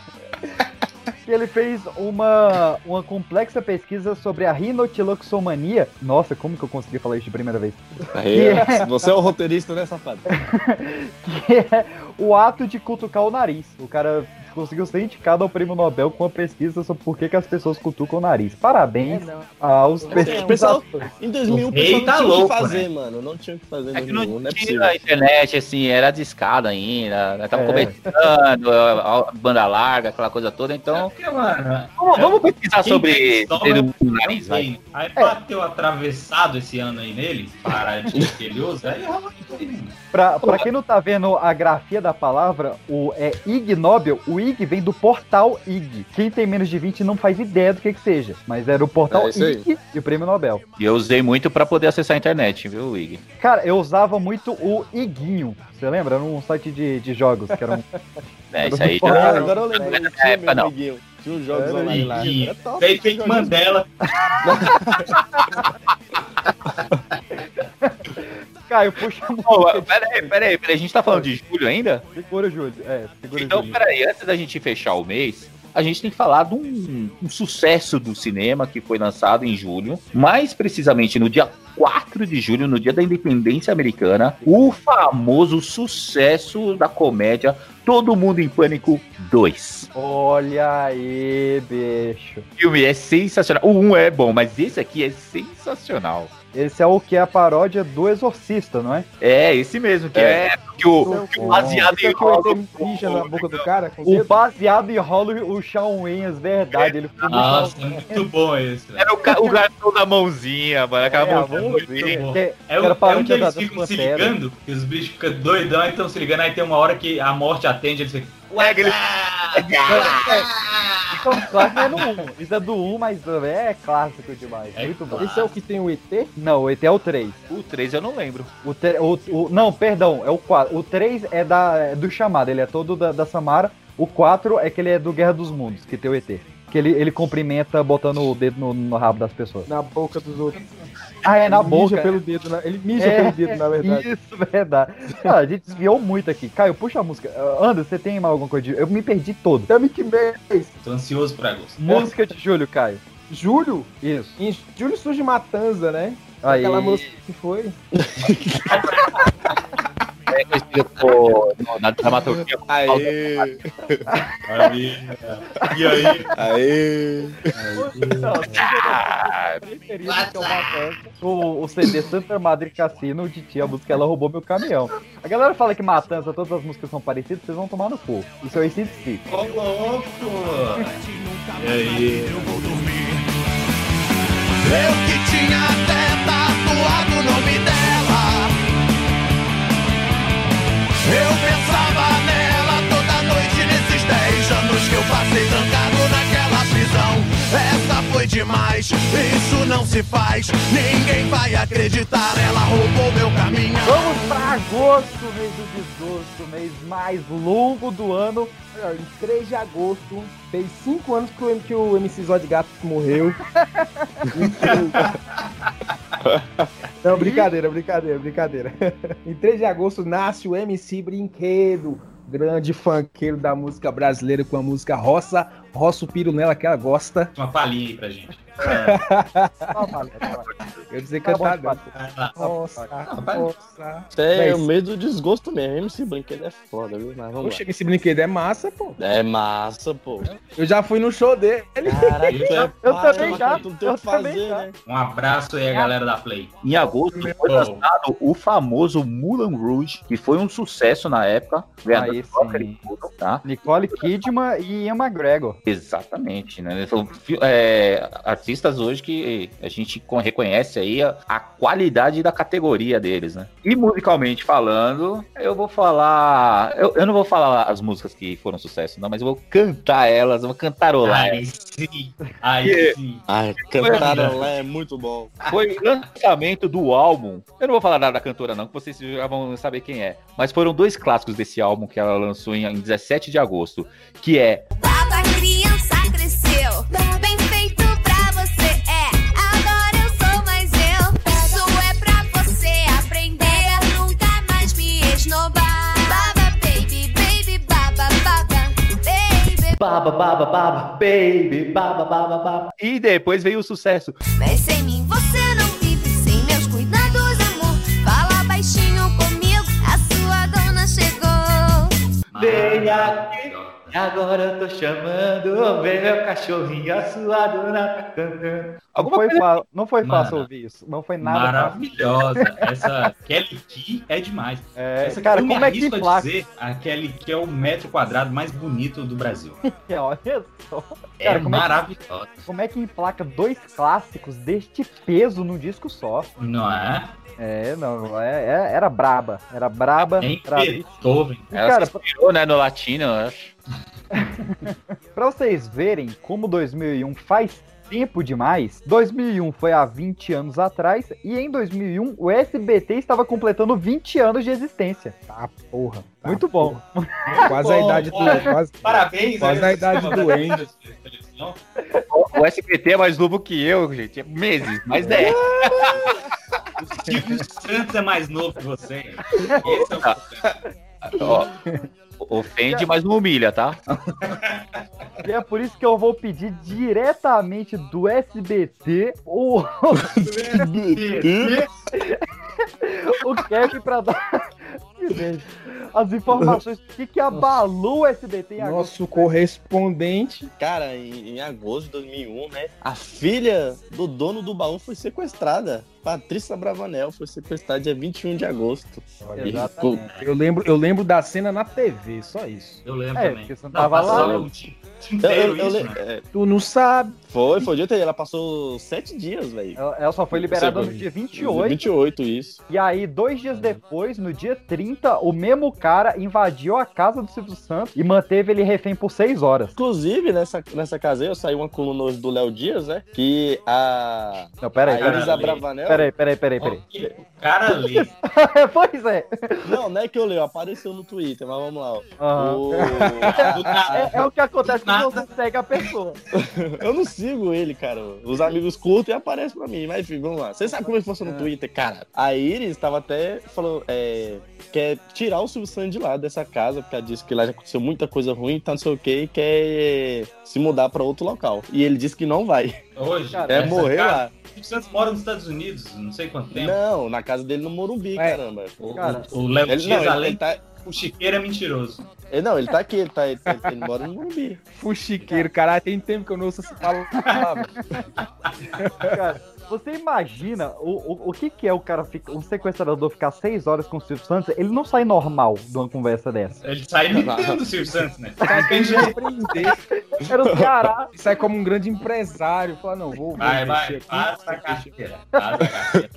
Que ele fez uma, uma complexa pesquisa sobre a rinotiloxomania. Nossa, como que eu consegui falar isso de primeira vez?
Aí, é- Você é o roteirista, né, safado?
que é o ato de cutucar o nariz. O cara conseguiu ser indicado ao prêmio Nobel com uma pesquisa sobre por que, que as pessoas cutucam o nariz. Parabéns aos
O pessoal,
pesquisadores.
em 2001, o
O
pessoal não
tá
tinha o
louco,
que fazer,
né?
mano. Não tinha o que fazer em
É que
2001,
não
não é
tinha
possível.
a internet, assim, era discada ainda, né? tava
É.
começando, banda larga, aquela coisa toda, então... Vamos, vamos pesquisar sobre
é
no nariz, vai.
Aí bateu atravessado esse ano aí nele, para de que ele usa, aí rola.
Pra, pra quem não tá vendo a grafia da palavra, o é Ig Nobel, o Ig vem do portal Ig. Quem tem menos de 20 não faz ideia do que que seja, mas era o portal
É.
Ig e o prêmio Nobel.
E eu usei muito pra poder acessar a internet, viu, Wig?
Cara, eu usava muito o Iguinho. Você lembra? Era um site de, de jogos que era um.
É, isso aí já-
Agora eu lembrei,
Na
tinha meu
não.
amiguinho. Tinha uns jogos
Era
online lá. Joguinho.
Mandela.
Caio, puxa a música.
peraí, peraí, peraí, a gente tá falando de julho ainda?
Segura, Júlio. É, segura,
Então,
Júlio.
peraí, antes da gente fechar o mês, a gente tem que falar de um, um sucesso do cinema que foi lançado em julho, mais precisamente no dia 4 de julho, no dia da independência americana, o famoso sucesso da comédia Todo Mundo em Pânico 2.
Olha aí, bicho.
O filme é sensacional. O 1 é bom, mas esse aqui é sensacional.
Esse é o que é a paródia do Exorcista, não é?
É, esse mesmo, que é, que, o, que o baseado em
é
Hollywood-
na boca do cara o
baseado em Hollywood, o Shawn Wayans, verdade. Ele foi
Nossa, é muito bom esse.
Era o, ca- o garçom da mãozinha, mano. Aquela
É,
mãozinha.
mãozinha.
bom.
Que-
É, o,
era
é um que eles ficam se ligando, que os bichos ficam doidão, aí estão se ligando, aí tem uma hora que a morte atende, eles ficam. Ué, aquele...
Então, clássico é no 1. Isso é do 1, mas é clássico demais. Muito bom.
Esse é o que tem o ET?
Não, o ET é o 3.
O 3 eu não lembro.
O, o, o- não, perdão, é o 4. O 3 é, da, é do chamado, ele é todo da, da Samara. O 4 é que ele é do Guerra dos Mundos, que tem o ET. Que ele, ele cumprimenta botando o dedo no, no rabo das pessoas.
Na boca dos outros.
Ah, é na
Ele
boca.
Mija pelo dedo, na- ele mija
É,
pelo dedo, na verdade.
Isso, verdade. Ah, a gente desviou muito aqui. Caio, puxa a música. Anderson, você tem mais alguma coisa? de- Eu me perdi todo.
Dame que mês.
Tô ansioso pra agosto.
Música de Júlio, Caio.
Julho?
Isso.
Em julho surge Matanza, né?
Aí.
Aquela música que foi.
É conhecido por, no- na dramaturgia.
Aê!
Aí, e aí?
Aê!
É o. O, CD Santa Madre Cassino de tia, a música Ela Roubou Meu Caminhão. A galera fala que Matanza, todas as músicas são parecidas, vocês vão tomar no cu. Isso é o ACDC.
Ô, louco! E aí?
Eu que tinha até tatuado o nome dela. Eu pensava nela toda noite nesses 10 anos que eu passei trancado naquela prisão. Essa foi demais, isso não se faz. Ninguém vai acreditar, ela roubou meu caminho.
Vamos pra agosto, mês do desgosto, mês mais longo do ano.
Olha, Em 3 de agosto, fez 5 anos que o, que o MC Zó de Gato morreu. Não, brincadeira, brincadeira, brincadeira. Em 3 de agosto nasce o MC Brinquedo, grande funkeiro da música brasileira com a música Roça, Roça o Piro nela que ela gosta.
Uma palhinha aí pra gente.
Eu dizer
Tá tá
não. Roça, Roça.
É o medo do desgosto mesmo. Esse brinquedo é foda, viu? Mas vamos
Poxa, esse brinquedo é massa, pô.
lá. É massa, pô.
Eu já fui no show dele.
Caralho, é
Eu
pai,
também já,
Tu não tem o
eu
que
também
fazer,
já.
né?
Um abraço aí, a galera da Play.
Em agosto foi lançado o famoso Moulin Rouge, que foi um sucesso na época.
Aí sim.
tá?
Nicole Kidman e Ian McGregor.
Exatamente, né? São é, artistas hoje que a gente con- reconhece aí a, a qualidade da categoria deles, né? E musicalmente falando, eu vou falar. Eu, eu não vou falar as músicas que foram sucesso, não, mas eu vou cantar elas, eu vou cantarolar. Elas.
sim. Aí
Yeah.
sim.
Ai, cantaram lá é muito bom.
Foi lançamento do álbum. Eu não vou falar nada da cantora, não, que vocês já vão saber quem é. Mas foram dois clássicos desse álbum que ela lançou em, em 17 de agosto, que é
Baba criança cresceu, bem feito pra você é. Agora eu sou mais eu. Isso é pra você aprender a nunca mais me esnobar. Baba baby, baby, baba, baba, baby.
Baba, baba, baba, baby, baba, baba, baba. E depois veio o sucesso.
Mas sem mim você não vive, sem meus cuidados, amor. Fala baixinho comigo, a sua dona chegou.
Vem aqui, agora eu tô chamando. Vem meu cachorrinho, a sua dona tá cantando.
Não foi, fa- não foi
Mano,
fácil ouvir isso. Não foi nada fácil.
Maravilhosa. Essa Kelly Key é demais.
É,
Essa
cara,
eu me
como é que
a dizer a Kelly Key é o metro quadrado mais bonito do Brasil.
Olha só.
É
Cara, como é que-
maravilhosa.
Como é que emplaca dois clássicos deste peso num disco só?
Não é?
É, não, é, é- era braba. Era braba.
É
bravíssima.
Beethoven.
E,
Ela
cara,
se inspirou, né, no latino, eu acho.
Pra vocês verem como 2001 faz tempo demais, 2001 foi há 20 anos atrás e em 2001 o SBT estava completando 20 anos de existência.
Tá, porra. tá,
Muito bom.
Quase a
Bom,
idade do. Quase,
Parabéns.
quase
aí,
a idade
sistema
do Andy.
televisão.
O SBT é mais novo que eu, gente. É meses, mas é.
O Silvio Santos é mais novo que você. Esse é o
Ó, ofende, mas não humilha, tá?
E é por isso que eu vou pedir diretamente do SBT o, o Kevin pra dar as informações do que, que abalou o SBT em agosto.
Nosso correspondente.
Cara, em, em agosto de 2001, né? A filha do dono do baú foi sequestrada. Patrícia Bravanel foi sequestrada dia 21 de agosto. Ficou-
Eu lembro, eu lembro da cena na TV, só isso.
Eu lembro
É,
também.
porque você não
Não,
tava lá,
passou
né?
o
Eu-
inteiro
eu- eu
isso,
le-
né?
é,
Tu não sabe.
Foi, foi o dia inteiro. Ela passou sete dias, velho.
Ela, ela só foi liberada no
Você-
dia 28.
28, isso.
E aí, dois dias depois, no dia 30, o mesmo cara invadiu a casa do Silvio Santos e manteve ele refém por seis horas.
Inclusive, nessa, nessa casa aí, eu saí uma coluna hoje do Léo Dias, né? Que a.
Não, peraí,
a. Elisa Bravanel.
Peraí, peraí, peraí, peraí.
O cara lê.
pois é.
Não, não é que eu leio, apareceu no Twitter, mas vamos lá. ó.
Aham.
O-
É, é o que acontece quando você segue a pessoa.
Eu não sigo ele, cara. Os amigos curtem e aparecem pra mim. Mas enfim, vamos lá. Você sabe como é que funciona no Twitter, cara? A Iris tava até falando, é, quer tirar o Silvio Santos de lá dessa casa, porque ela disse que lá já aconteceu muita coisa ruim, tá não sei o que, e quer se mudar pra outro local. E ele disse que não vai.
Hoje.
É morrer
cara-
lá.
O Silvio Santos mora nos Estados Unidos, não sei quanto tempo.
Não, na casa dele no Morumbi,
É.
caramba.
O-
Cara,
o o Léo
ele-
Dias, além
ele tá-
o chiqueiro é mentiroso.
Ele, não, ele tá aqui, ele, tá, ele, ele mora no Morumbi.
Fuxiqueiro, caralho, tem tempo que eu não ouço essa palavra.
Cara, você imagina o, o, o que, que é o cara, fica, um sequestrador ficar seis horas com o Silvio Santos? Ele não sai normal de uma conversa dessa.
Ele sai imitando o Silvio Santos, né?
Cara, tem que aprender.
Era o Ceará.
Sai como um grande empresário. Fala, não, vou. vou
Vai, vai, passa a carteira. Passa a carteira.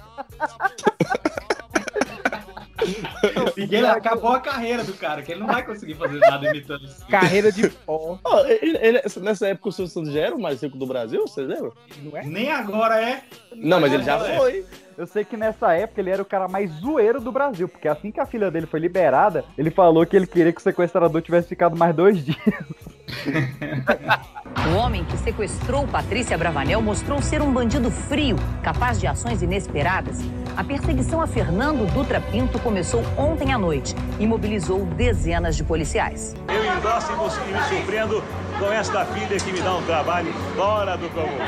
Ele acabou a carreira do cara, que ele não vai conseguir fazer nada imitando isso.
Carreira de pó.
Ó, ele- ele- nessa época o Silvio Santos já era o mais rico do Brasil, vocês lembram?
Não é?
Nem agora é.
Não, mas ele já
é.
foi.
Eu sei que nessa época ele era o cara mais zoeiro do Brasil, porque assim que a filha dele foi liberada, ele falou que ele queria que o sequestrador tivesse ficado mais dois dias.
O homem que sequestrou Patrícia Bravanel mostrou ser um bandido frio, capaz de ações inesperadas. A perseguição a Fernando Dutra Pinto começou ontem à noite e mobilizou dezenas de policiais.
Eu endosso e me- surpreendo com esta filha que me dá um trabalho fora do comum.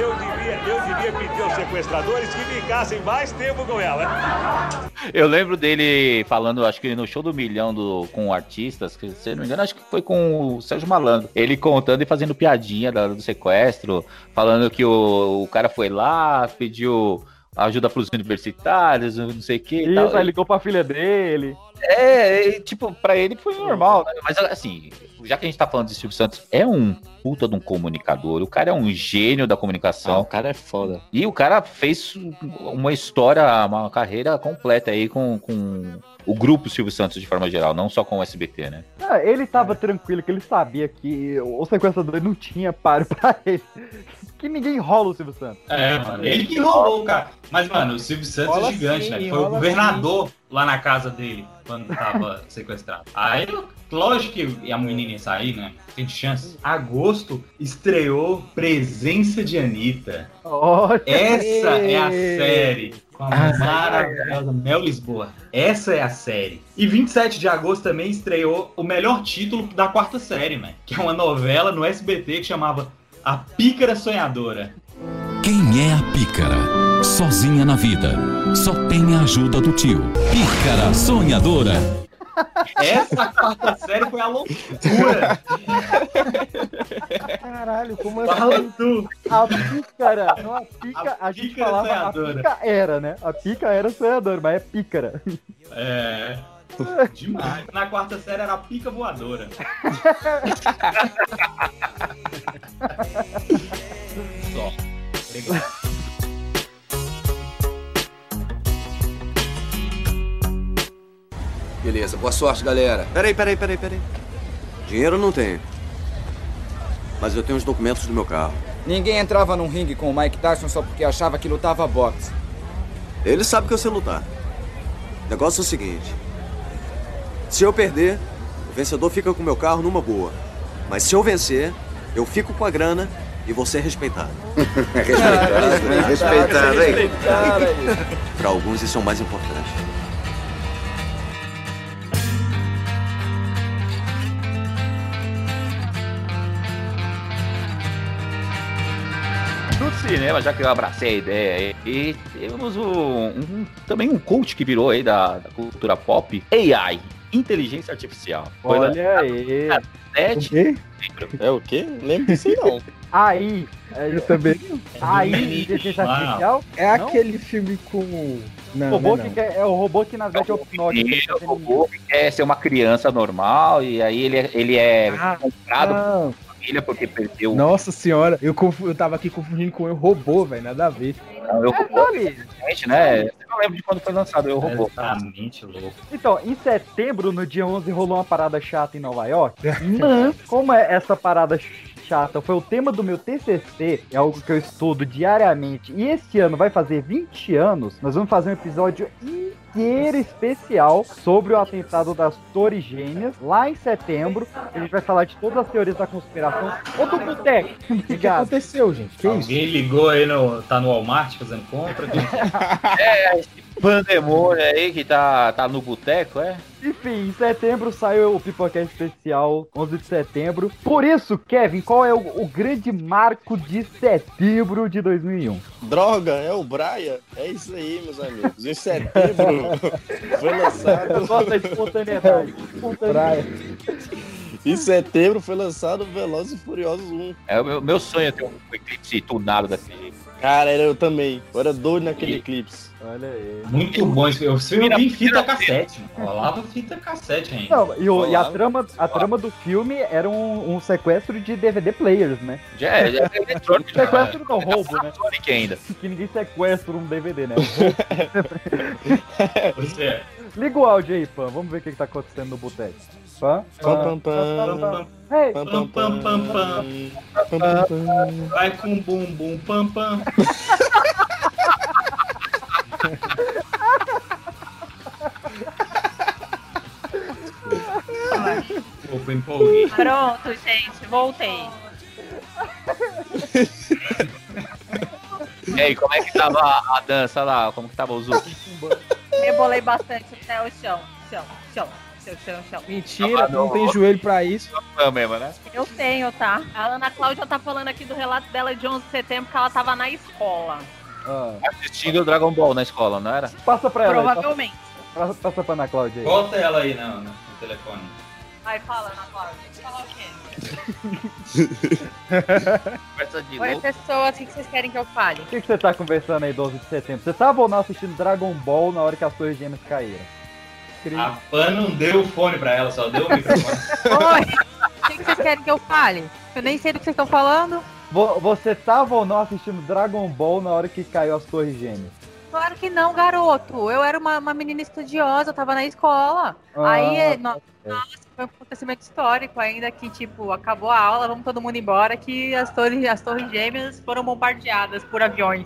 Eu devia, eu devia pedir aos sequestradores que ficassem mais tempo com ela.
Eu lembro dele falando, acho que no show do milhão do, com artistas, que, se eu não me engano, acho que foi com o Sérgio Malandro. Ele contando e fazendo piadinha da- do sequestro, falando que o, o cara foi lá, pediu ajuda pros universitários, não sei o que e tal.
Isso, aí ligou pra filha dele.
É, tipo, pra ele foi normal, né? Mas assim, já que a gente tá falando de Silvio Santos, é um puta de um comunicador. O cara é um gênio da comunicação.
Ah, o cara é foda.
E o cara fez uma história, uma carreira completa aí com, com o grupo Silvio Santos de forma geral, não só com o SBT, né?
Ah, ele tava tranquilo, que ele sabia que o sequestrador não tinha paro pra ele. Que ninguém enrola o Silvio Santos.
É, mano, ele que enrolou, cara. Mas, mano, o Silvio Santos
Rola
é gigante,
sim,
né? Foi o
rola
governador lá na casa dele quando tava sequestrado. Aí, lógico que a menina ia sair, né? Tem chance. Agosto estreou Presença de Anitta.
Olha
Essa é a série. Com a
Ah,
maravilhosa Mel Lisboa. Essa é a série. E 27 de agosto também estreou o melhor título da quarta série, né? Que é uma novela no SBT que chamava A Pícara Sonhadora.
Quem é a pícara? Sozinha na vida. Só tem a ajuda do tio. Pícara sonhadora.
Essa quarta série foi a loucura.
Caralho, como
Fala
assim?
tu.
A pícara, não a pica, a, gente
pícara
falava
sonhadora.
a pica era, né? A pica era sonhadora, mas é pícara.
É. Demais. Na quarta série era a pica voadora.
Beleza, boa sorte, galera. Peraí, peraí, peraí, peraí. Dinheiro não tenho. Mas eu tenho os documentos do meu carro.
Ninguém entrava num ringue com o Mike Tyson só porque achava que lutava boxe.
Ele sabe que eu sei lutar. O negócio é o seguinte: se eu perder, o vencedor fica com o meu carro numa boa. Mas se eu vencer, eu fico com a grana e vou ser respeitado.
Respeitado, hein? Respeitado, hein? Respeitado,
Pra alguns isso é o mais importante.
No cinema, já que eu abracei a ideia, e temos um, um- também um coach que virou aí da, da cultura pop, AI, inteligência artificial. Foi
Olha aí.
dia 7 de setembro.
É o quê? Lembro disso não.
Aí,
Eu também.
aí, inteligência artificial.
É
Não?
aquele filme com. o- Não,
O robô
não é
que
não.
quer- é o robô que na verdade é o Pinóquio.
Primeiro, o robô que quer ser uma criança normal e aí ele, é- ele é comprado
Não.
pela família porque perdeu
Nossa senhora, eu, eu tava aqui confundindo com o robô, velho, nada a ver.
Não, eu robô, gente, né? Eu não lembro de quando foi lançado eu robô.
Exatamente, louco.
Então, em setembro, no dia 11, rolou uma parada chata em Nova York. Mas, como é essa parada chata foi o tema do meu TCC, é algo que eu estudo diariamente, e esse ano vai fazer 20 anos, nós vamos fazer um episódio inteiro especial sobre o atentado das Torres Gêmeas, lá em setembro. A gente vai falar de todas as teorias da conspiração. Ô, do Boteco!
O que, que aconteceu, gente? Que isso?
Alguém ligou aí no. tá no Walmart fazendo compra?
É, pandemônio aí que tá, tá no boteco, é?
Enfim, em setembro saiu o Pipocast Especial, 11 de setembro. Por isso, Kevin, qual é o, o grande marco de setembro de 2001?
Droga, é o Brian? É isso aí, meus amigos. Em setembro foi lançado.
Eu gosto da espontaneidade. espontaneidade.
Em setembro foi lançado Velozes e Furiosos 1.
É o meu, meu sonho é ter um eclipse tunado jeito.
Cara, eu também. Eu era doido naquele eclipse.
Olha aí.
Muito bom. esse- Eu filme eu vi em fita cassete. mano. Rolava fita cassete ainda.
Não, e, o- e a, trama, a trama do filme era um, um sequestro de DVD players, né?
Já é, já é eletrônico.
Sequestro não, roubo, né?
Sonic ainda.
Que ninguém sequestra um DVD, né?
Você é.
Liga o áudio aí, Pan. Vamos ver o que, que tá acontecendo no boteco. Pan?
Pam, pam.
Hey.
Pam,
Pam, pam, pam, pam.
Pam, pam, pam.
Vai com bum, bum, pam, pam. Opa, empolguei.
Pronto, gente, voltei.
E aí, como é que tava a, dança lá? Como que tava o Zuki?
Rebolei bastante até o chão. Chão, chão, chão, chão, chão.
Mentira, não tem joelho pra isso.
Não mesmo, né?
Eu tenho, tá? A Ana Cláudia tá falando aqui do relato dela de 11 de setembro que ela tava na escola.
Ah,
Assistindo o Dragon Ball na escola, não era?
passa pra ela. aí,
Provavelmente.
Passa, passa pra Ana Cláudia aí.
Bota ela aí no, no telefone.
Vai, fala, Ana Cláudia. Fala o quê?
Conversa de
Oi, pessoas, o que vocês querem que eu fale?
O que, que você tá conversando aí 12 de setembro? Você tava ou não assistindo Dragon Ball na hora que as torres gêmeas caíram?
A Pan não deu o fone pra ela, só deu o microfone.
Oi! O que que vocês querem que eu fale? Eu nem sei do que vocês estão falando.
Vo- Você tava ou não assistindo Dragon Ball na hora que caiu as torres gêmeas?
Claro que não, garoto. Eu era uma, uma menina estudiosa, eu tava na escola.
Ah,
Aí, é, no-
é.
nossa, foi um acontecimento histórico ainda que, tipo, acabou a aula, vamos todo mundo embora, que as torres, as torres gêmeas foram bombardeadas por aviões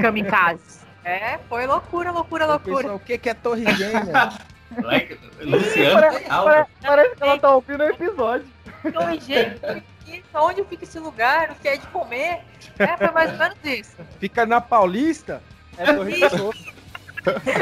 kamikazes. É, foi loucura, loucura, loucura.
Pessoal, o que, que é torre gêmea?
Luciano,
Pare-
total.
pare- Parece que ela tá ouvindo o episódio.
Torre gêmea, e onde fica esse lugar? O que é de comer? É, foi mais ou menos isso.
Fica na Paulista?
É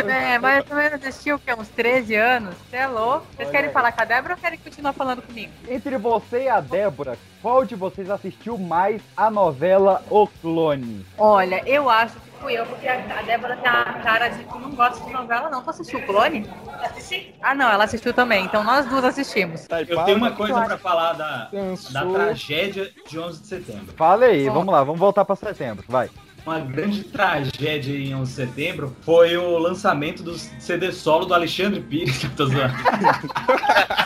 É, mais ou menos assistiu o quê? Uns 13 anos? Você é louco? Vocês
Olha
querem
aí.
falar com a Débora ou querem continuar falando comigo?
Entre você e a Débora, qual de vocês assistiu mais a novela O Clone?
Olha, eu acho que fui eu, porque a Débora tem a cara de que não gosta de novela, não. Tu assistiu o Clone? Assisti. Ah, não, ela assistiu também. Então nós duas assistimos.
Eu tenho uma coisa pra falar da, da tragédia de 11 de setembro.
Fala aí, vamos lá, vamos voltar pra setembro, vai.
Uma grande tragédia em 11 de setembro foi o lançamento do CD solo do Alexandre Pires. Tô zoando.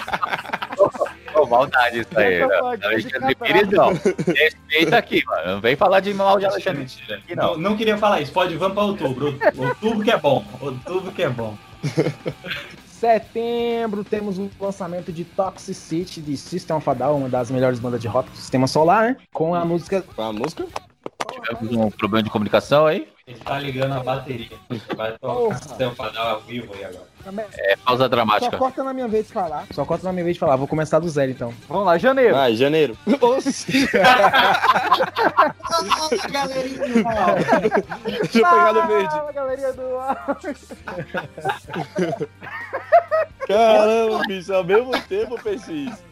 Maldade isso aí. Né? Alexandre. Pires, não. Respeita aqui, mano. Não vem falar de mal de Alexandre Pires aqui,
Não,
não.
não queria falar isso. Pode, vamos pra outubro. Outubro que é bom. Outubro que é bom.
Setembro temos o lançamento de Toxicity de System of a Down, uma das melhores bandas de rock do sistema solar, né? Com a música.
Com a música?
Tivemos um problema de comunicação aí.
Ele tá ligando a bateria. Vai tocar Sistema Fadal ao vivo aí agora.
É pausa dramática.
Só corta na minha vez de falar. Só corta na minha vez de falar. Vou começar do zero então.
Vamos lá, janeiro.
Vai, janeiro.
galerinha
Deixa eu pegar no verde.
Fala, galerinha do
Caramba, bicho, ao mesmo tempo eu pensei isso.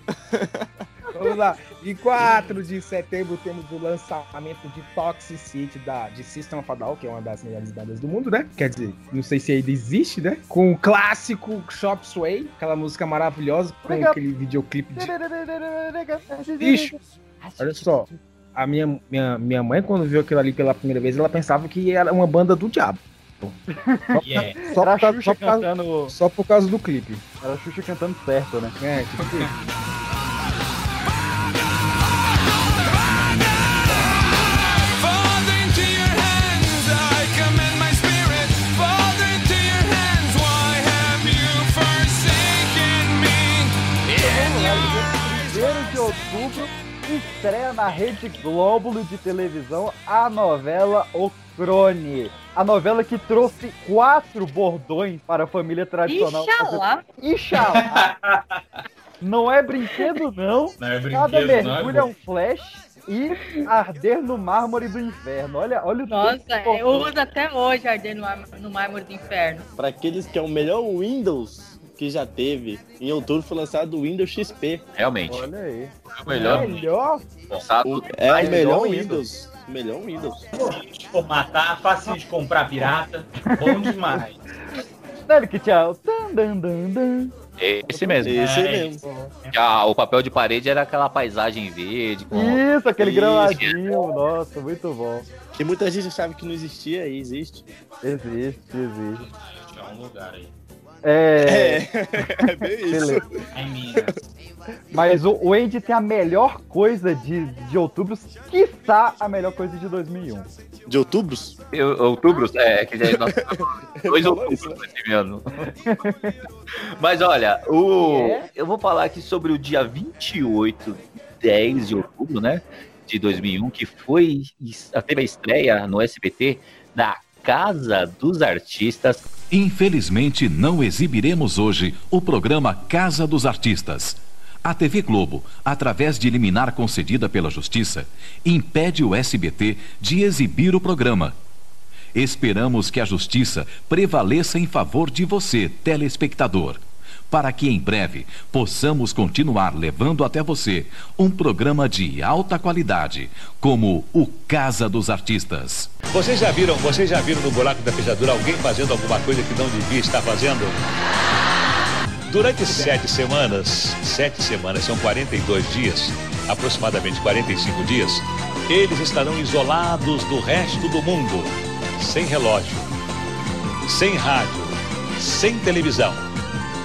Vamos lá. Em 4 de setembro temos o lançamento de Toxicity da, de System of a Down, que é uma das melhores bandas do mundo, né? Quer dizer, não sei se ainda existe, né? Com o clássico Shop Sway, aquela música maravilhosa, com aquele videoclipe de Bicho, olha só. A minha, minha, minha mãe, quando viu aquilo ali pela primeira vez, ela pensava que era uma banda do diabo. Só,
Yeah.
só, por, causa, só, por causa,
cantando-
só por causa do clipe.
Era a Xuxa cantando certo, né?
É, tipo assim.
de outubro, estreia na Rede Globo de televisão a novela O Crone. A novela que trouxe quatro bordões para a família tradicional.
Ixalá.
Ixalá. Não é brinquedo, não.
Não é
Cada
brinquedo, não, é
mergulho é
bom.
um flash e arder no mármore do inferno. Olha, olha o
Nossa, eu uso até hoje arder no, no mármore do inferno.
Pra aqueles que é o melhor Windows que já teve, em outubro foi lançado o Windows XP.
Realmente.
Olha aí.
Foi o melhor.
Melhor?
Lançado.
É
mais
o melhor
Windows.
Windows. Melhor Windows.
De formatar, fácil de comprar pirata. Bom demais.
Olha que tchau. Dan, dan, dan.
Esse mesmo.
Esse
É,
mesmo.
Ah, o papel de parede era aquela paisagem verde. Com...
Isso, aquele
Isso.
gramadinho. Nossa, muito bom.
Que muita gente achava que não existia e existe.
Existe, existe.
Tinha um lugar aí.
É.
É bem isso.
Minas.
Mas o, o Andy tem a melhor coisa de, de outubro, quiçá a melhor coisa de 2001.
De outubros?
Eu- Outubro? É, que já é nosso- dois outubros
né?
esse ano. Mas olha, o...
É?
eu vou falar aqui sobre o dia 28, 10 de outubro, né? De 2001, que foi. Teve a estreia no SBT da Casa dos Artistas.
Infelizmente, não exibiremos hoje o programa Casa dos Artistas. A TV Globo, através de liminar concedida pela Justiça, impede o SBT de exibir o programa. Esperamos que a Justiça prevaleça em favor de você, telespectador, para que em breve possamos continuar levando até você um programa de alta qualidade, como o Casa dos Artistas.
Vocês já viram, vocês já viram no buraco da fechadura alguém fazendo alguma coisa que não devia estar fazendo? Durante sete semanas, sete semanas, são 42 dias, aproximadamente 45 dias, eles estarão isolados do resto do mundo, sem relógio, sem rádio, sem televisão.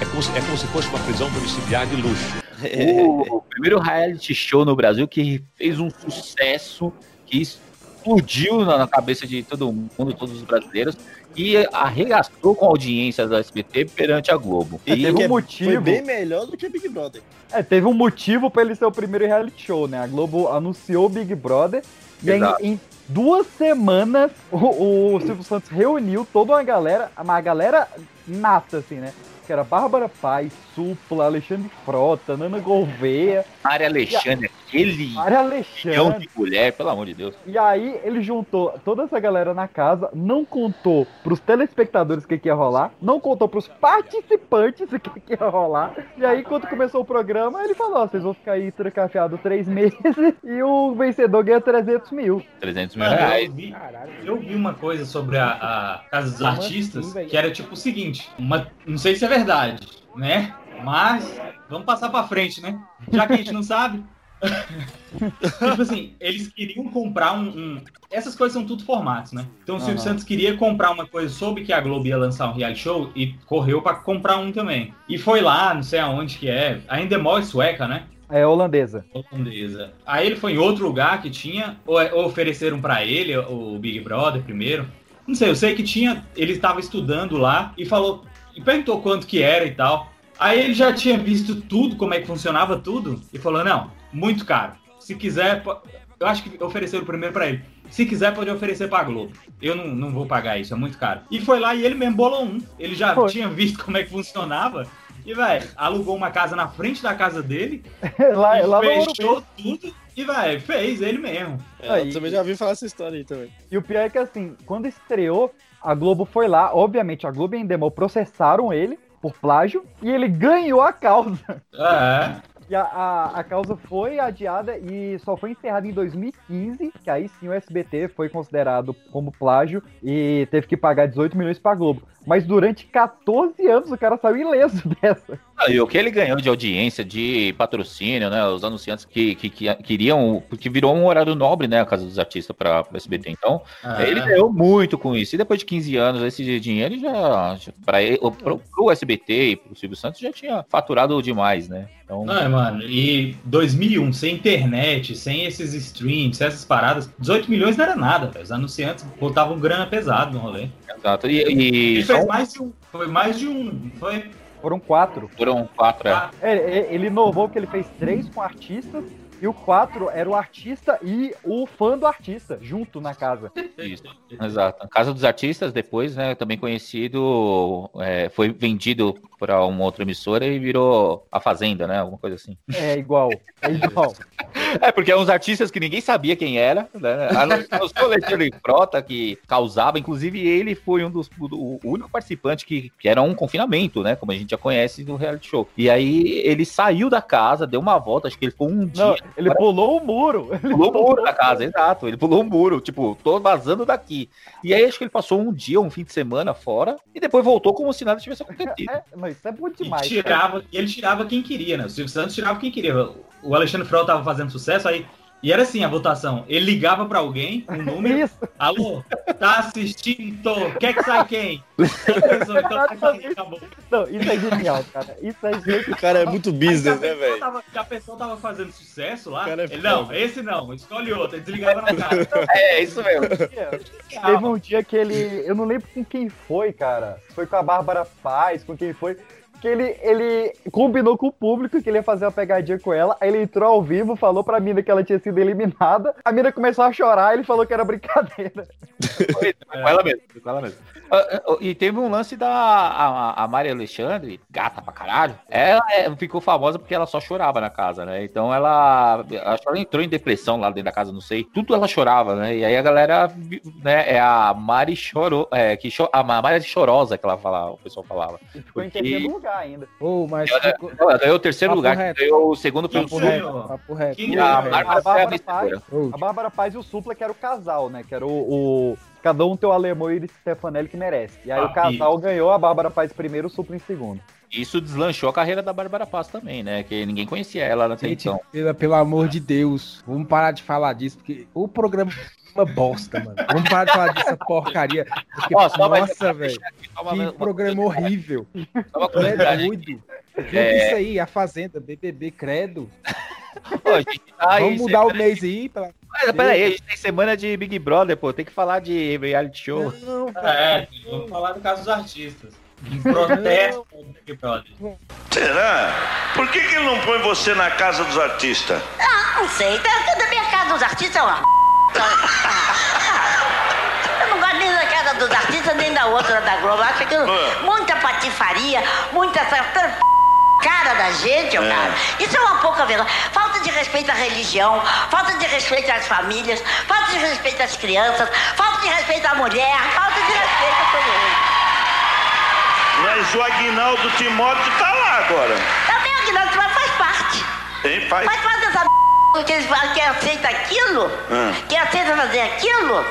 É como se, é como se fosse uma prisão domiciliar de luxo.
O primeiro reality show no Brasil que fez um sucesso, que explodiu na cabeça de todo mundo, todos os brasileiros, e arregaçou com a audiência do SBT perante a Globo.
É, teve um
Foi
motivo.
bem melhor do que Big Brother.
É, teve um motivo pra ele ser o primeiro reality show, né? A Globo anunciou o Big Brother e aí,
Exato.
em duas semanas o, o Silvio Santos reuniu toda uma galera, uma galera nata, assim, né? Que era Bárbara Paz, Supla, Alexandre Frota, Nana Gouveia,
Mária Alexandre, aquele
Mária
milhão
Alexandre.
de mulher, pelo amor de Deus.
E aí ele juntou toda essa galera na casa, não contou pros telespectadores o que, que ia rolar, não contou pros participantes o que, que ia rolar. E aí, quando começou o programa, ele falou: ó, vocês vão ficar aí trancafiados três meses e o vencedor ganha 300 mil.
300 mil reais.
eu, vi, eu vi uma coisa sobre a, a Casa dos Artistas
assim,
que era tipo o seguinte: uma, não sei se é verdade, né? Mas vamos passar pra frente, né? Já que a gente não sabe. tipo assim, eles queriam comprar um, um- Essas coisas são tudo formatos, né? Então o Silvio
Aham.
Santos queria comprar uma coisa, soube que a Globo ia lançar um reality show e correu pra comprar um também. E foi lá, não sei aonde que é, a Endemol é sueca, né?
É holandesa.
holandesa. Aí ele foi em outro lugar que tinha, ou, ou ofereceram pra ele o Big Brother primeiro. Não sei, eu sei que tinha, ele estava estudando lá e falou, e perguntou quanto que era e tal. Aí ele já tinha visto tudo, como é que funcionava tudo, e falou: "Não, muito caro. Se quiser, eu acho que ofereceram primeiro pra ele. Se quiser, pode oferecer pra Globo. Eu não, não vou pagar isso, é muito caro. E foi lá e ele mesmo bolou um. Ele já
Foi.
tinha visto como é que funcionava. E, velho, alugou uma casa na frente da casa dele
lá,
e
lá
fechou tudo e, vai, fez ele mesmo.
É,
Aí.
eu também já vi falar essa história aí também.
E o pior é que assim, quando estreou, a Globo foi lá, obviamente a Globo e a Endemol processaram ele por plágio e ele ganhou a causa.
É.
E a, a, a causa foi adiada e só foi encerrada em 2015, que aí sim o SBT foi considerado como plágio e teve que pagar 18 milhões pra Globo. Mas durante 14 anos o cara saiu ileso dessa.
Ah, E o que ele ganhou de audiência, de patrocínio, né? Os anunciantes que, que, que queriam. Porque virou um horário nobre, né? A Casa dos Artistas para o SBT. Então,
Ah.
ele ganhou muito com isso. E depois de 15 anos, esse dinheiro já. já para pro SBT e pro Silvio Santos já tinha faturado demais, né? Então,
Não, é, mano, e 2001, sem internet, sem esses streams, sem essas paradas, 18 milhões não era nada, velho. Os anunciantes botavam grana pesado no rolê.
exato. E, e só
fez mais de um, foi mais de um, foi...
Foram quatro.
foram quatro, é.
É, ele inovou que ele fez três com artistas e o quatro era o artista e o fã do artista, junto na casa.
Isso, exato. Casa dos Artistas, depois, né, também conhecido, é, foi vendido para uma outra emissora e virou A Fazenda, né, alguma coisa assim.
É igual, é igual.
É, porque eram uns artistas que ninguém sabia quem era, né, a não ser o Alexandre Frota, que causava, inclusive ele foi um dos, o único participante que, que era um confinamento, né, como a gente já conhece do reality show. E aí ele saiu da casa, deu uma volta, acho que ele ficou um dia...
Não, ele pulou o muro. Ele
Pulou o muro da casa, exato. Ele pulou o muro, tipo, tô vazando daqui. E aí acho que ele passou um dia, um fim de semana fora, e depois voltou como se nada tivesse acontecido.
É, não, isso é bom
E
demais.
tirava, e ele tirava quem queria, né? O Silvio Santos tirava quem queria. O Alexandre Frota tava fazendo sucesso, aí. E era assim a votação. Ele ligava pra alguém, um número.
Isso.
Alô, tá assistindo? Quer que sai quem? Então tá aqui.
Não, isso é genial, cara. Isso é genial.
O cara é muito business, né, velho?
a pessoa tava fazendo sucesso lá.
é
ele, não, esse não, escolhe outro. Ele desligava na cara.
É, isso mesmo.
Teve um dia que ele. Eu não lembro com quem foi, cara. Foi com a Bárbara Paz, com quem foi. Que ele, ele combinou com o público que ele ia fazer uma pegadinha com ela. Aí ele entrou ao vivo, falou pra mina que ela tinha sido eliminada. A mina começou a chorar ele falou que era brincadeira.
Foi com ela mesmo, com ela mesmo. Ah, ah, E teve um lance da a, a Maria Alexandre, gata pra caralho. Ela é, ficou famosa porque ela só chorava na casa, né? Então ela, acho que ela entrou em depressão lá dentro da casa, não sei. Tudo ela chorava, né? E aí a galera, né? É a Mari chorou, é, que cho, a Mari chorosa que ela falava, o pessoal falava.
Ficou em
Porque-
terceiro lugar ainda.
Ô, mas
Ela,
ficou-
ela ganhou o terceiro
Papo
lugar,
reto.
ganhou o segundo pelo
papo
Sul.
reto, papo reto.
Quem
E a? Bárbara
Bárbara Paz,
vencedora.
a Bárbara Paz e o Supla, que era o casal, né? Que era o. o- cada um tem o alemão e o Stefanelli que merece. E aí
Ah,
o casal ganhou, a Bárbara Paz primeiro, o Supla em segundo.
Isso deslanchou a carreira da Bárbara Paz também, né? Que ninguém conhecia ela até
Gente,
então.
pela- pelo amor de Deus, vamos parar de falar disso, porque o programa é uma bosta, mano. Vamos parar de falar dessa porcaria. Porque,
Ó,
nossa, velho. Que
uma-
programa horrível. É doido.
É.
isso aí, a Fazenda, BBB, credo.
Pô, tá aí,
Vamos mudar o mês aí. Pela...
Mas peraí, a gente tem semana de Big Brother, pô. Tem que falar de reality show.
Não,
É, vamos falar do caso dos artistas. Protesto do Big Brother.
Será? Por que, que ele não põe você na casa dos artistas?
Ah, não sei. Da minha casa dos artistas é uma. Eu não gosto nem da casa dos artistas, nem da outra da Globo. Acho que muita patifaria, muita cara da gente, ó,
É.
cara. Isso é uma pouca vergonha. Falta de respeito à religião, falta de respeito às famílias, falta de respeito às crianças, falta de respeito à mulher, falta de respeito a todo mundo.
Mas o Aguinaldo Timóteo tá lá agora.
Também o Guilherme Timóteo faz parte.
Hein, pai?
Faz parte dessa que eles falam que aceita aquilo,
Ah.
que aceita fazer aquilo,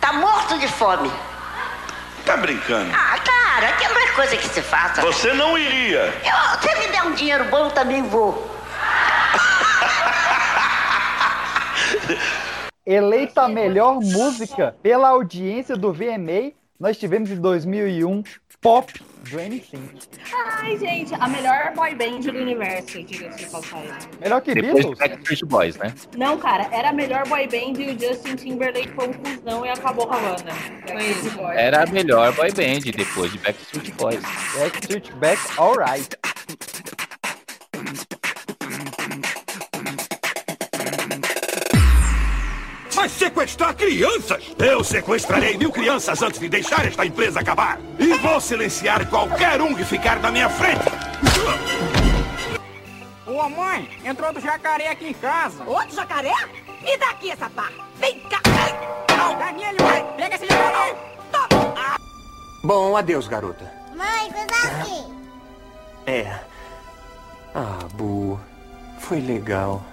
tá morto de fome.
Tá brincando?
Ah, cara, aquilo não é coisa que se faça.
Você não iria.
Eu, se me der um dinheiro bom, eu também vou.
Eleita a melhor música pela audiência do VMA, nós tivemos em 2001 Pop do NSYNC.
Ai, gente, a melhor boy band do universo, diga-se de passagem.
Melhor que
Depois
Beatles?
Backstreet Boys, né?
Não, cara, era a melhor boy band e o Justin Timberlake foi um cuzão e acabou com a banda. Foi isso.
Era a melhor boy band depois de Backstreet Boys.
Backstreet Back, alright.
Vai sequestrar crianças! Eu sequestrarei mil crianças antes de deixar esta empresa acabar! E vou silenciar qualquer um que ficar na minha frente!
Ô mãe, entrou outro jacaré aqui em casa.
Outro jacaré? Me dá aqui essa pá. Vem cá.
Daniele, mãe, pega esse jacaré.
Bom, adeus, garota.
Mãe, cuidado aqui.
É. Ah, Bu. Foi legal.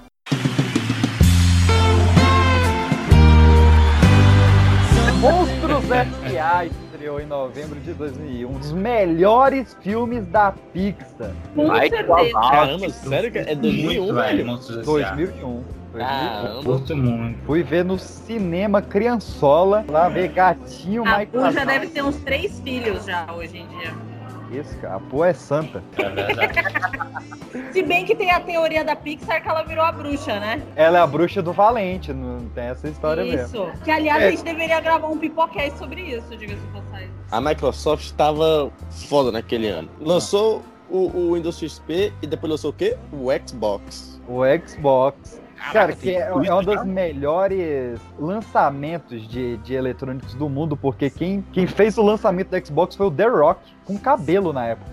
Monstros S.A. estreou em novembro de 2001. Um dos melhores filmes da Pixar.
Com certeza. Caramba, sério que é 2001,
Muito,
velho?
Monstros S.A.
2001.
Caramba.
Curto muito.
Fui ver no cinema Criançola, lá ver Gatinho
A Bu já deve ter uns três filhos já hoje em dia.
Isso, cara, a pô é santa.
É verdade.
Se bem que tem a teoria da Pixar que ela virou a bruxa, né?
Ela é a bruxa do Valente, não tem essa história
isso.
mesmo.
Que aliás
É.
a gente deveria gravar um pipocast sobre isso, diga-se de passagem.
A Microsoft tava foda naquele ano. Lançou o, o Windows XP e depois lançou o quê? O Xbox.
O Xbox. Cara, que é, é um dos melhores lançamentos de, de eletrônicos do mundo, porque quem, quem fez o lançamento do Xbox foi o The Rock, com cabelo na época.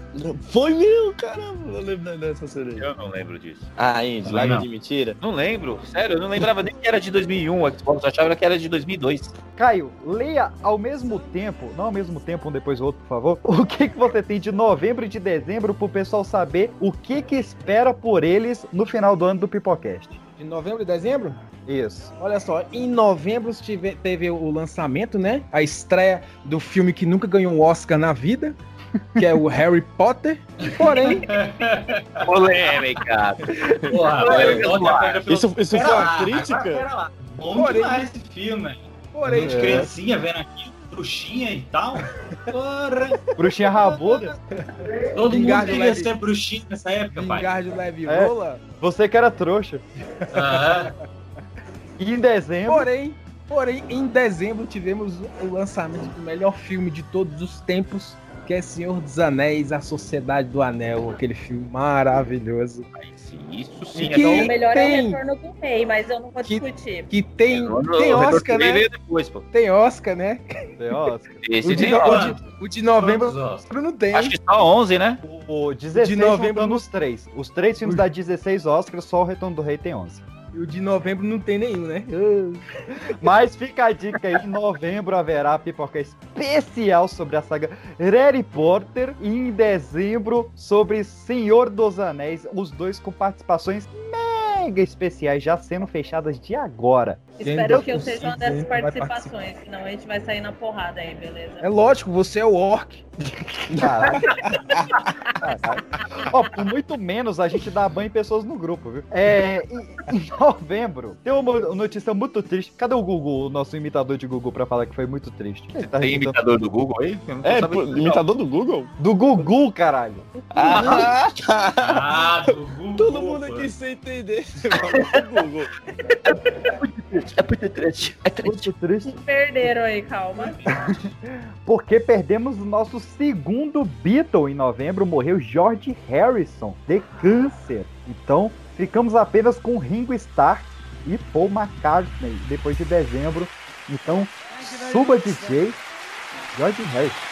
Foi meu, caramba. Eu lembro dessa série aí.
Eu não lembro disso.
Ah, Indy,
não.
de mentira.
Não lembro, sério, eu não lembrava nem que era de 2001 o Xbox, eu achava que era de 2002.
Caio, leia ao mesmo tempo, não ao mesmo tempo, um depois do outro, por favor, o que, que você tem de novembro e de dezembro pro pessoal saber o que que espera por eles no final do ano do Pipocast.
De novembro e dezembro?
Isso.
Olha só, em novembro tive- teve o lançamento, né? A estreia do filme que nunca ganhou um Oscar na vida, que é o Harry Potter. Porém,
Polêmica.
Porra,
Isso- isso foi uma crítica?
pera lá. Bom
Porém-
demais esse filme.
Porém-
Gente,
É.
criancinha vendo aqui, bruxinha e tal. Porra.
Bruxinha rabuda.
Todo mundo queria
leve-
ser bruxinha nessa época, pai.
Leve
É,
rola.
você que era trouxa.
Aham.
E em dezembro.
Porém, porém, em dezembro tivemos o lançamento do melhor filme de todos os tempos, que é Senhor dos Anéis, A Sociedade do Anel, aquele filme maravilhoso.
Isso
sim,
Que
é
o melhor é
tem-
o retorno do rei, mas eu não vou discutir.
Que tem,
O
tem
Retorno
Oscar,
do Rei
né?
depois, pô.
Tem Oscar, né?
Tem Oscar.
Esse
o, de,
tem
o,
Oscar.
de, o de novembro não tem.
Acho que só 11, né?
O 16
De novembro
juntando os três. Os três filmes da 16 Oscars, só o Retorno do Rei tem 11.
E o de novembro não tem nenhum, né?
Mas fica a dica aí, em novembro haverá pipoca especial sobre a saga Harry Potter e em dezembro sobre Senhor dos Anéis, os dois com participações mega especiais já sendo fechadas de agora.
Espero que eu seja uma dessas participações, senão a gente vai sair na porrada aí, beleza?
É lógico, você é o orc.
Caralho. Caralho. Ó, por muito menos a gente dá banho em pessoas no grupo, viu? É, em, em novembro, tem uma notícia muito triste. Cadê o Google, o nosso imitador de Google, pra falar que foi muito triste? Ele tá
Tem
imitando-
imitador do Google aí?
É, pô, imitador do Google?
Do Gugu, caralho.
Ah,
Ah, do Google.
Todo mundo aqui sem entender. Google.
É muito triste. É
Muito triste.
Perderam aí, calma.
Porque perdemos o nosso segundo Beatle em novembro, morreu George Harrison, de câncer. Então, ficamos apenas com Ringo Starr e Paul McCartney, depois de dezembro. Então, suba DJ, George Harrison.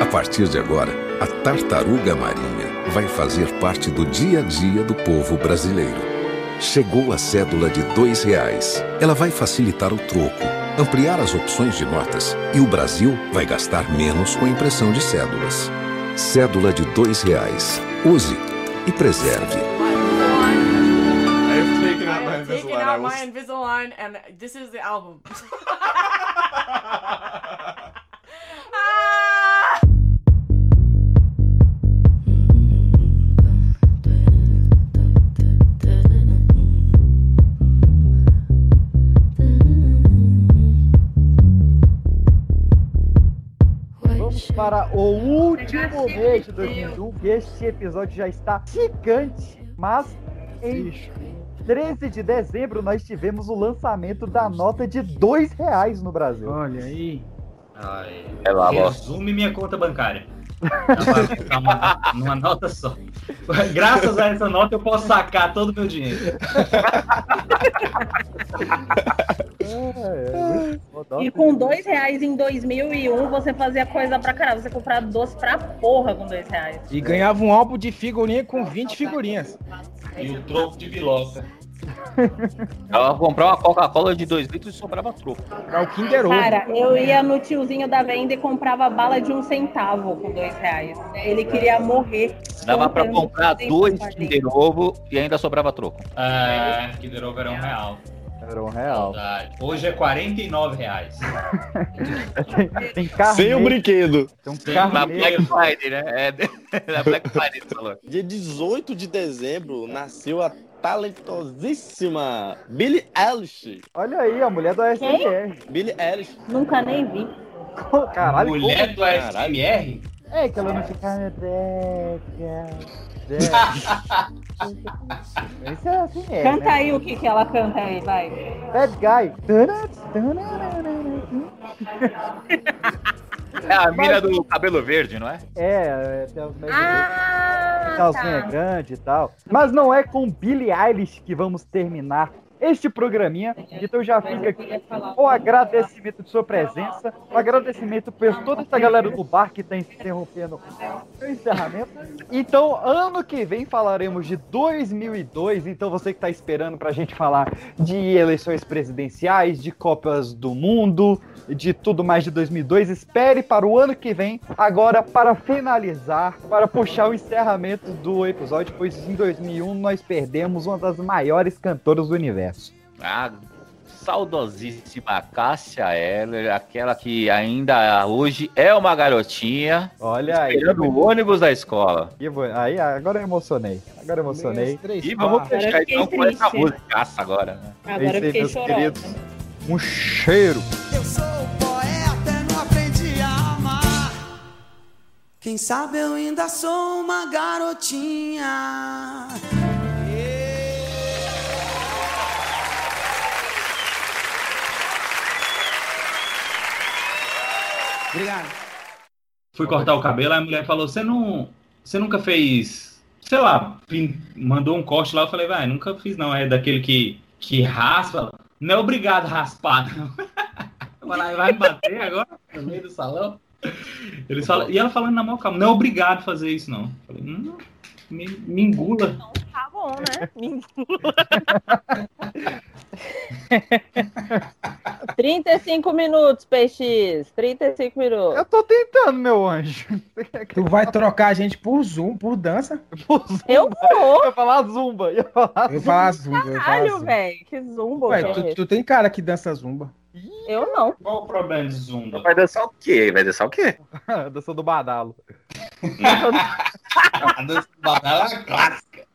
A partir de agora, a tartaruga marinha vai fazer parte do dia a dia do povo brasileiro. Chegou a cédula de dois reais. Ela vai facilitar o troco, ampliar as opções de notas e o Brasil vai gastar menos com a impressão de cédulas. Cédula de dois reais. Use e preserve.
I've taken out my Invisalign. out my Invisalign, and this is the album.
o último mês de 2021, que este episódio já está gigante, mas em 13 de dezembro nós tivemos o lançamento da nota de dois reais no Brasil.
Olha aí.
Ai,
É lá,
resume minha conta bancária. Pra ficar uma- numa nota só. Graças a essa nota eu posso sacar todo o meu dinheiro.
E com dois reais em 2001, você fazia coisa pra caralho. Você comprava doce pra porra com dois reais.
E ganhava um álbum de figurinha com 20 figurinhas.
E o troco de biloca.
Ela comprar uma Coca-Cola de 2 litros e sobrava troco.
Pra o Kinder Ovo.
Cara, eu ia no tiozinho da venda e comprava bala de um centavo com dois reais. Ele queria morrer.
Dava pra comprar
dois.
Kinder Ovo e ainda sobrava troco.
É, Kinder Ovo era um real.
Era um real.
Saudade. Hoje é 49 reais.
Tem, tem carne.
Sem o brinquedo.
Tem um
Sem
Na. Black Friday, né? É, na Black Friday, você falou.
Dia 18 de dezembro nasceu a talentosíssima Billie Eilish.
Olha aí, a mulher do ASMR.
Billie Eilish.
Nunca nem vi.
Caralho,
Mulher do
Caralho.
ASMR?
É que ela não fica. Isso é assim mesmo.
Canta aí o que, que ela canta aí, vai.
Bad guy.
É a mina do cabelo verde, não é?
É, é, tem os
Ah,
calcinha
tá.
grande e tal. Mas não é com Billie Eilish que vamos terminar este programinha. Então já fica aqui o agradecimento de sua presença, o agradecimento por toda essa galera do bar que está interrompendo o encerramento. Então, ano que vem falaremos de 2002. Então, você que está esperando para a gente falar de eleições presidenciais, de Copas do Mundo, de tudo mais de 2002, espere para o ano que vem. Agora, para finalizar, para puxar o encerramento do episódio, pois em 2001 nós perdemos uma das maiores cantoras do universo.
A saudosíssima Cássia Eller, aquela que ainda hoje é uma garotinha.
Olha aí.
Esperando o ônibus da escola.
Bo- Aí, agora eu emocionei. Agora eu emocionei.
E vamos fechar então com essa musicaça agora. né?
Agora
É isso aí, meus queridos. Um cheiro.
Eu sou poeta e não aprendi a amar. Quem sabe eu ainda sou uma garotinha. Obrigado.
Fui cortar o cabelo, a mulher falou: Você não. Você nunca fez. Sei lá, mandou um corte lá, eu falei, vai, nunca fiz não. É daquele que, que raspa. Não é obrigado a raspar, não. Falei, vai bater agora no meio do salão? Eles falam, e ela falando na mão calma, não é obrigado a fazer isso, não. Eu falei, hum, me, me engula.
Tá bom, né? Me engula. 35 minutos, PX. 35 minutos.
Eu tô tentando, meu anjo.
Tu vai trocar a gente por Zoom, por dança?
Eu vou.
Eu falar zumba.
Eu falar Zumba. eu falar
Caralho,
Zumba.
velho. Que zumba.
Ué, tu, tu tem cara que dança Zumba.
Eu não.
Qual o problema de Zumba?
Vai dançar o quê? Vai dançar o quê?
A dança do badalo.
A dança do badalo é clássica.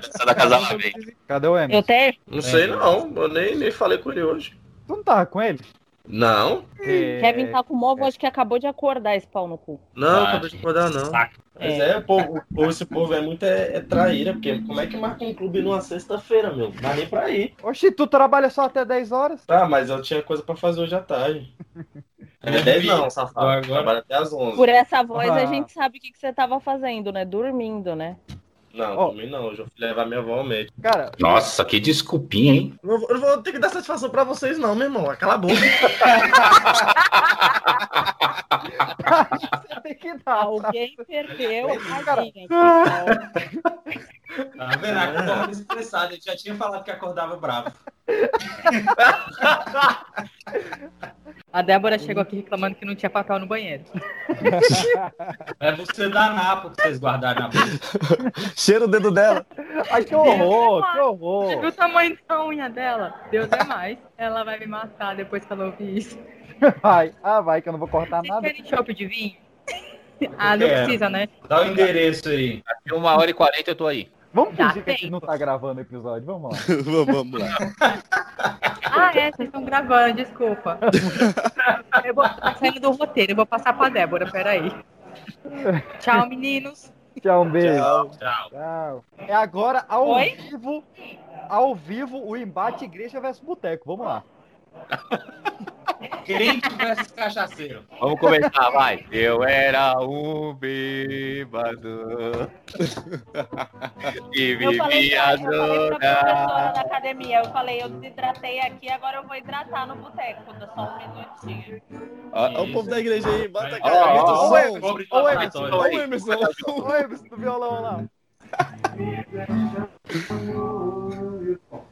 Dança da casa lá, vem.
Cadê o Emerson?
Eu tenho.
Não sei não, eu nem, nem falei com ele hoje.
Tu não tava com ele?
Não,
É...
Kevin tá com mó voz que acabou de acordar esse pau no cu.
não,
Ah,
acabei de acordar não.
saco.
Mas é, o povo, o esse povo é muito é, é traíra, porque como é que marca um clube numa sexta-feira, meu? Não dá nem pra ir.
Oxi, tu trabalha só até 10 horas?
Tá, mas eu tinha coisa pra fazer hoje à tarde. Não é 10 não, safado.
Agora-
Trabalho até às 11.
Por essa voz
Ah.
a gente sabe o que, que você tava fazendo, né? Dormindo, né?
Não,
Ó.
também não. Eu fui levar minha avó ao médico.
Cara,
Nossa, que desculpinha, hein?
Não, vou- eu não vou ter que dar satisfação pra vocês não, meu irmão. Cala a boca.
você tem que dar.
Alguém perdeu a
Cara.
Tá vendo? Acorda estressado. Ele já tinha falado que acordava bravo.
A Débora chegou aqui reclamando que não tinha papel no banheiro.
É você dar napa que vocês guardaram na boca.
Cheira o dedo dela.
Ai, que horror, que
Viu
horror.
o tamanho da unha dela? Deus é mais. Ela vai me matar depois que ela ouvir isso.
Vai, ah, vai, que eu não vou cortar
Vocês
nada.
querem chopp de vinho? Ah, não
quero.
precisa, né?
Dá o endereço aí.
Daqui uma hora e quarenta eu tô aí.
Vamos fingir que a gente não tá gravando o episódio, vamos lá.
Vamos lá.
Ah, é, vocês estão gravando, desculpa. Eu vou tá saindo do roteiro, eu vou passar pra Débora, peraí. Tchau, meninos.
Tchau, um beijo.
Tchau.
Tchau.
Tchau. É agora ao
Oi?
vivo, ao vivo o embate igreja versus boteco. Vamos lá.
Crente versus cachaceiro.
Vamos começar, vai. Eu era um bêbado. e
Eu falei,
vivia
pra, eu falei pra academia, eu falei, eu desidratei aqui, agora eu vou hidratar no boteco. Só um minutinho.
Olha o povo da igreja aí. Bota a cara.
Ó,
grita
ó,
o
Ô,
som.
Emerson.
Ô, Emerson.
Ô, Emerson do violão lá.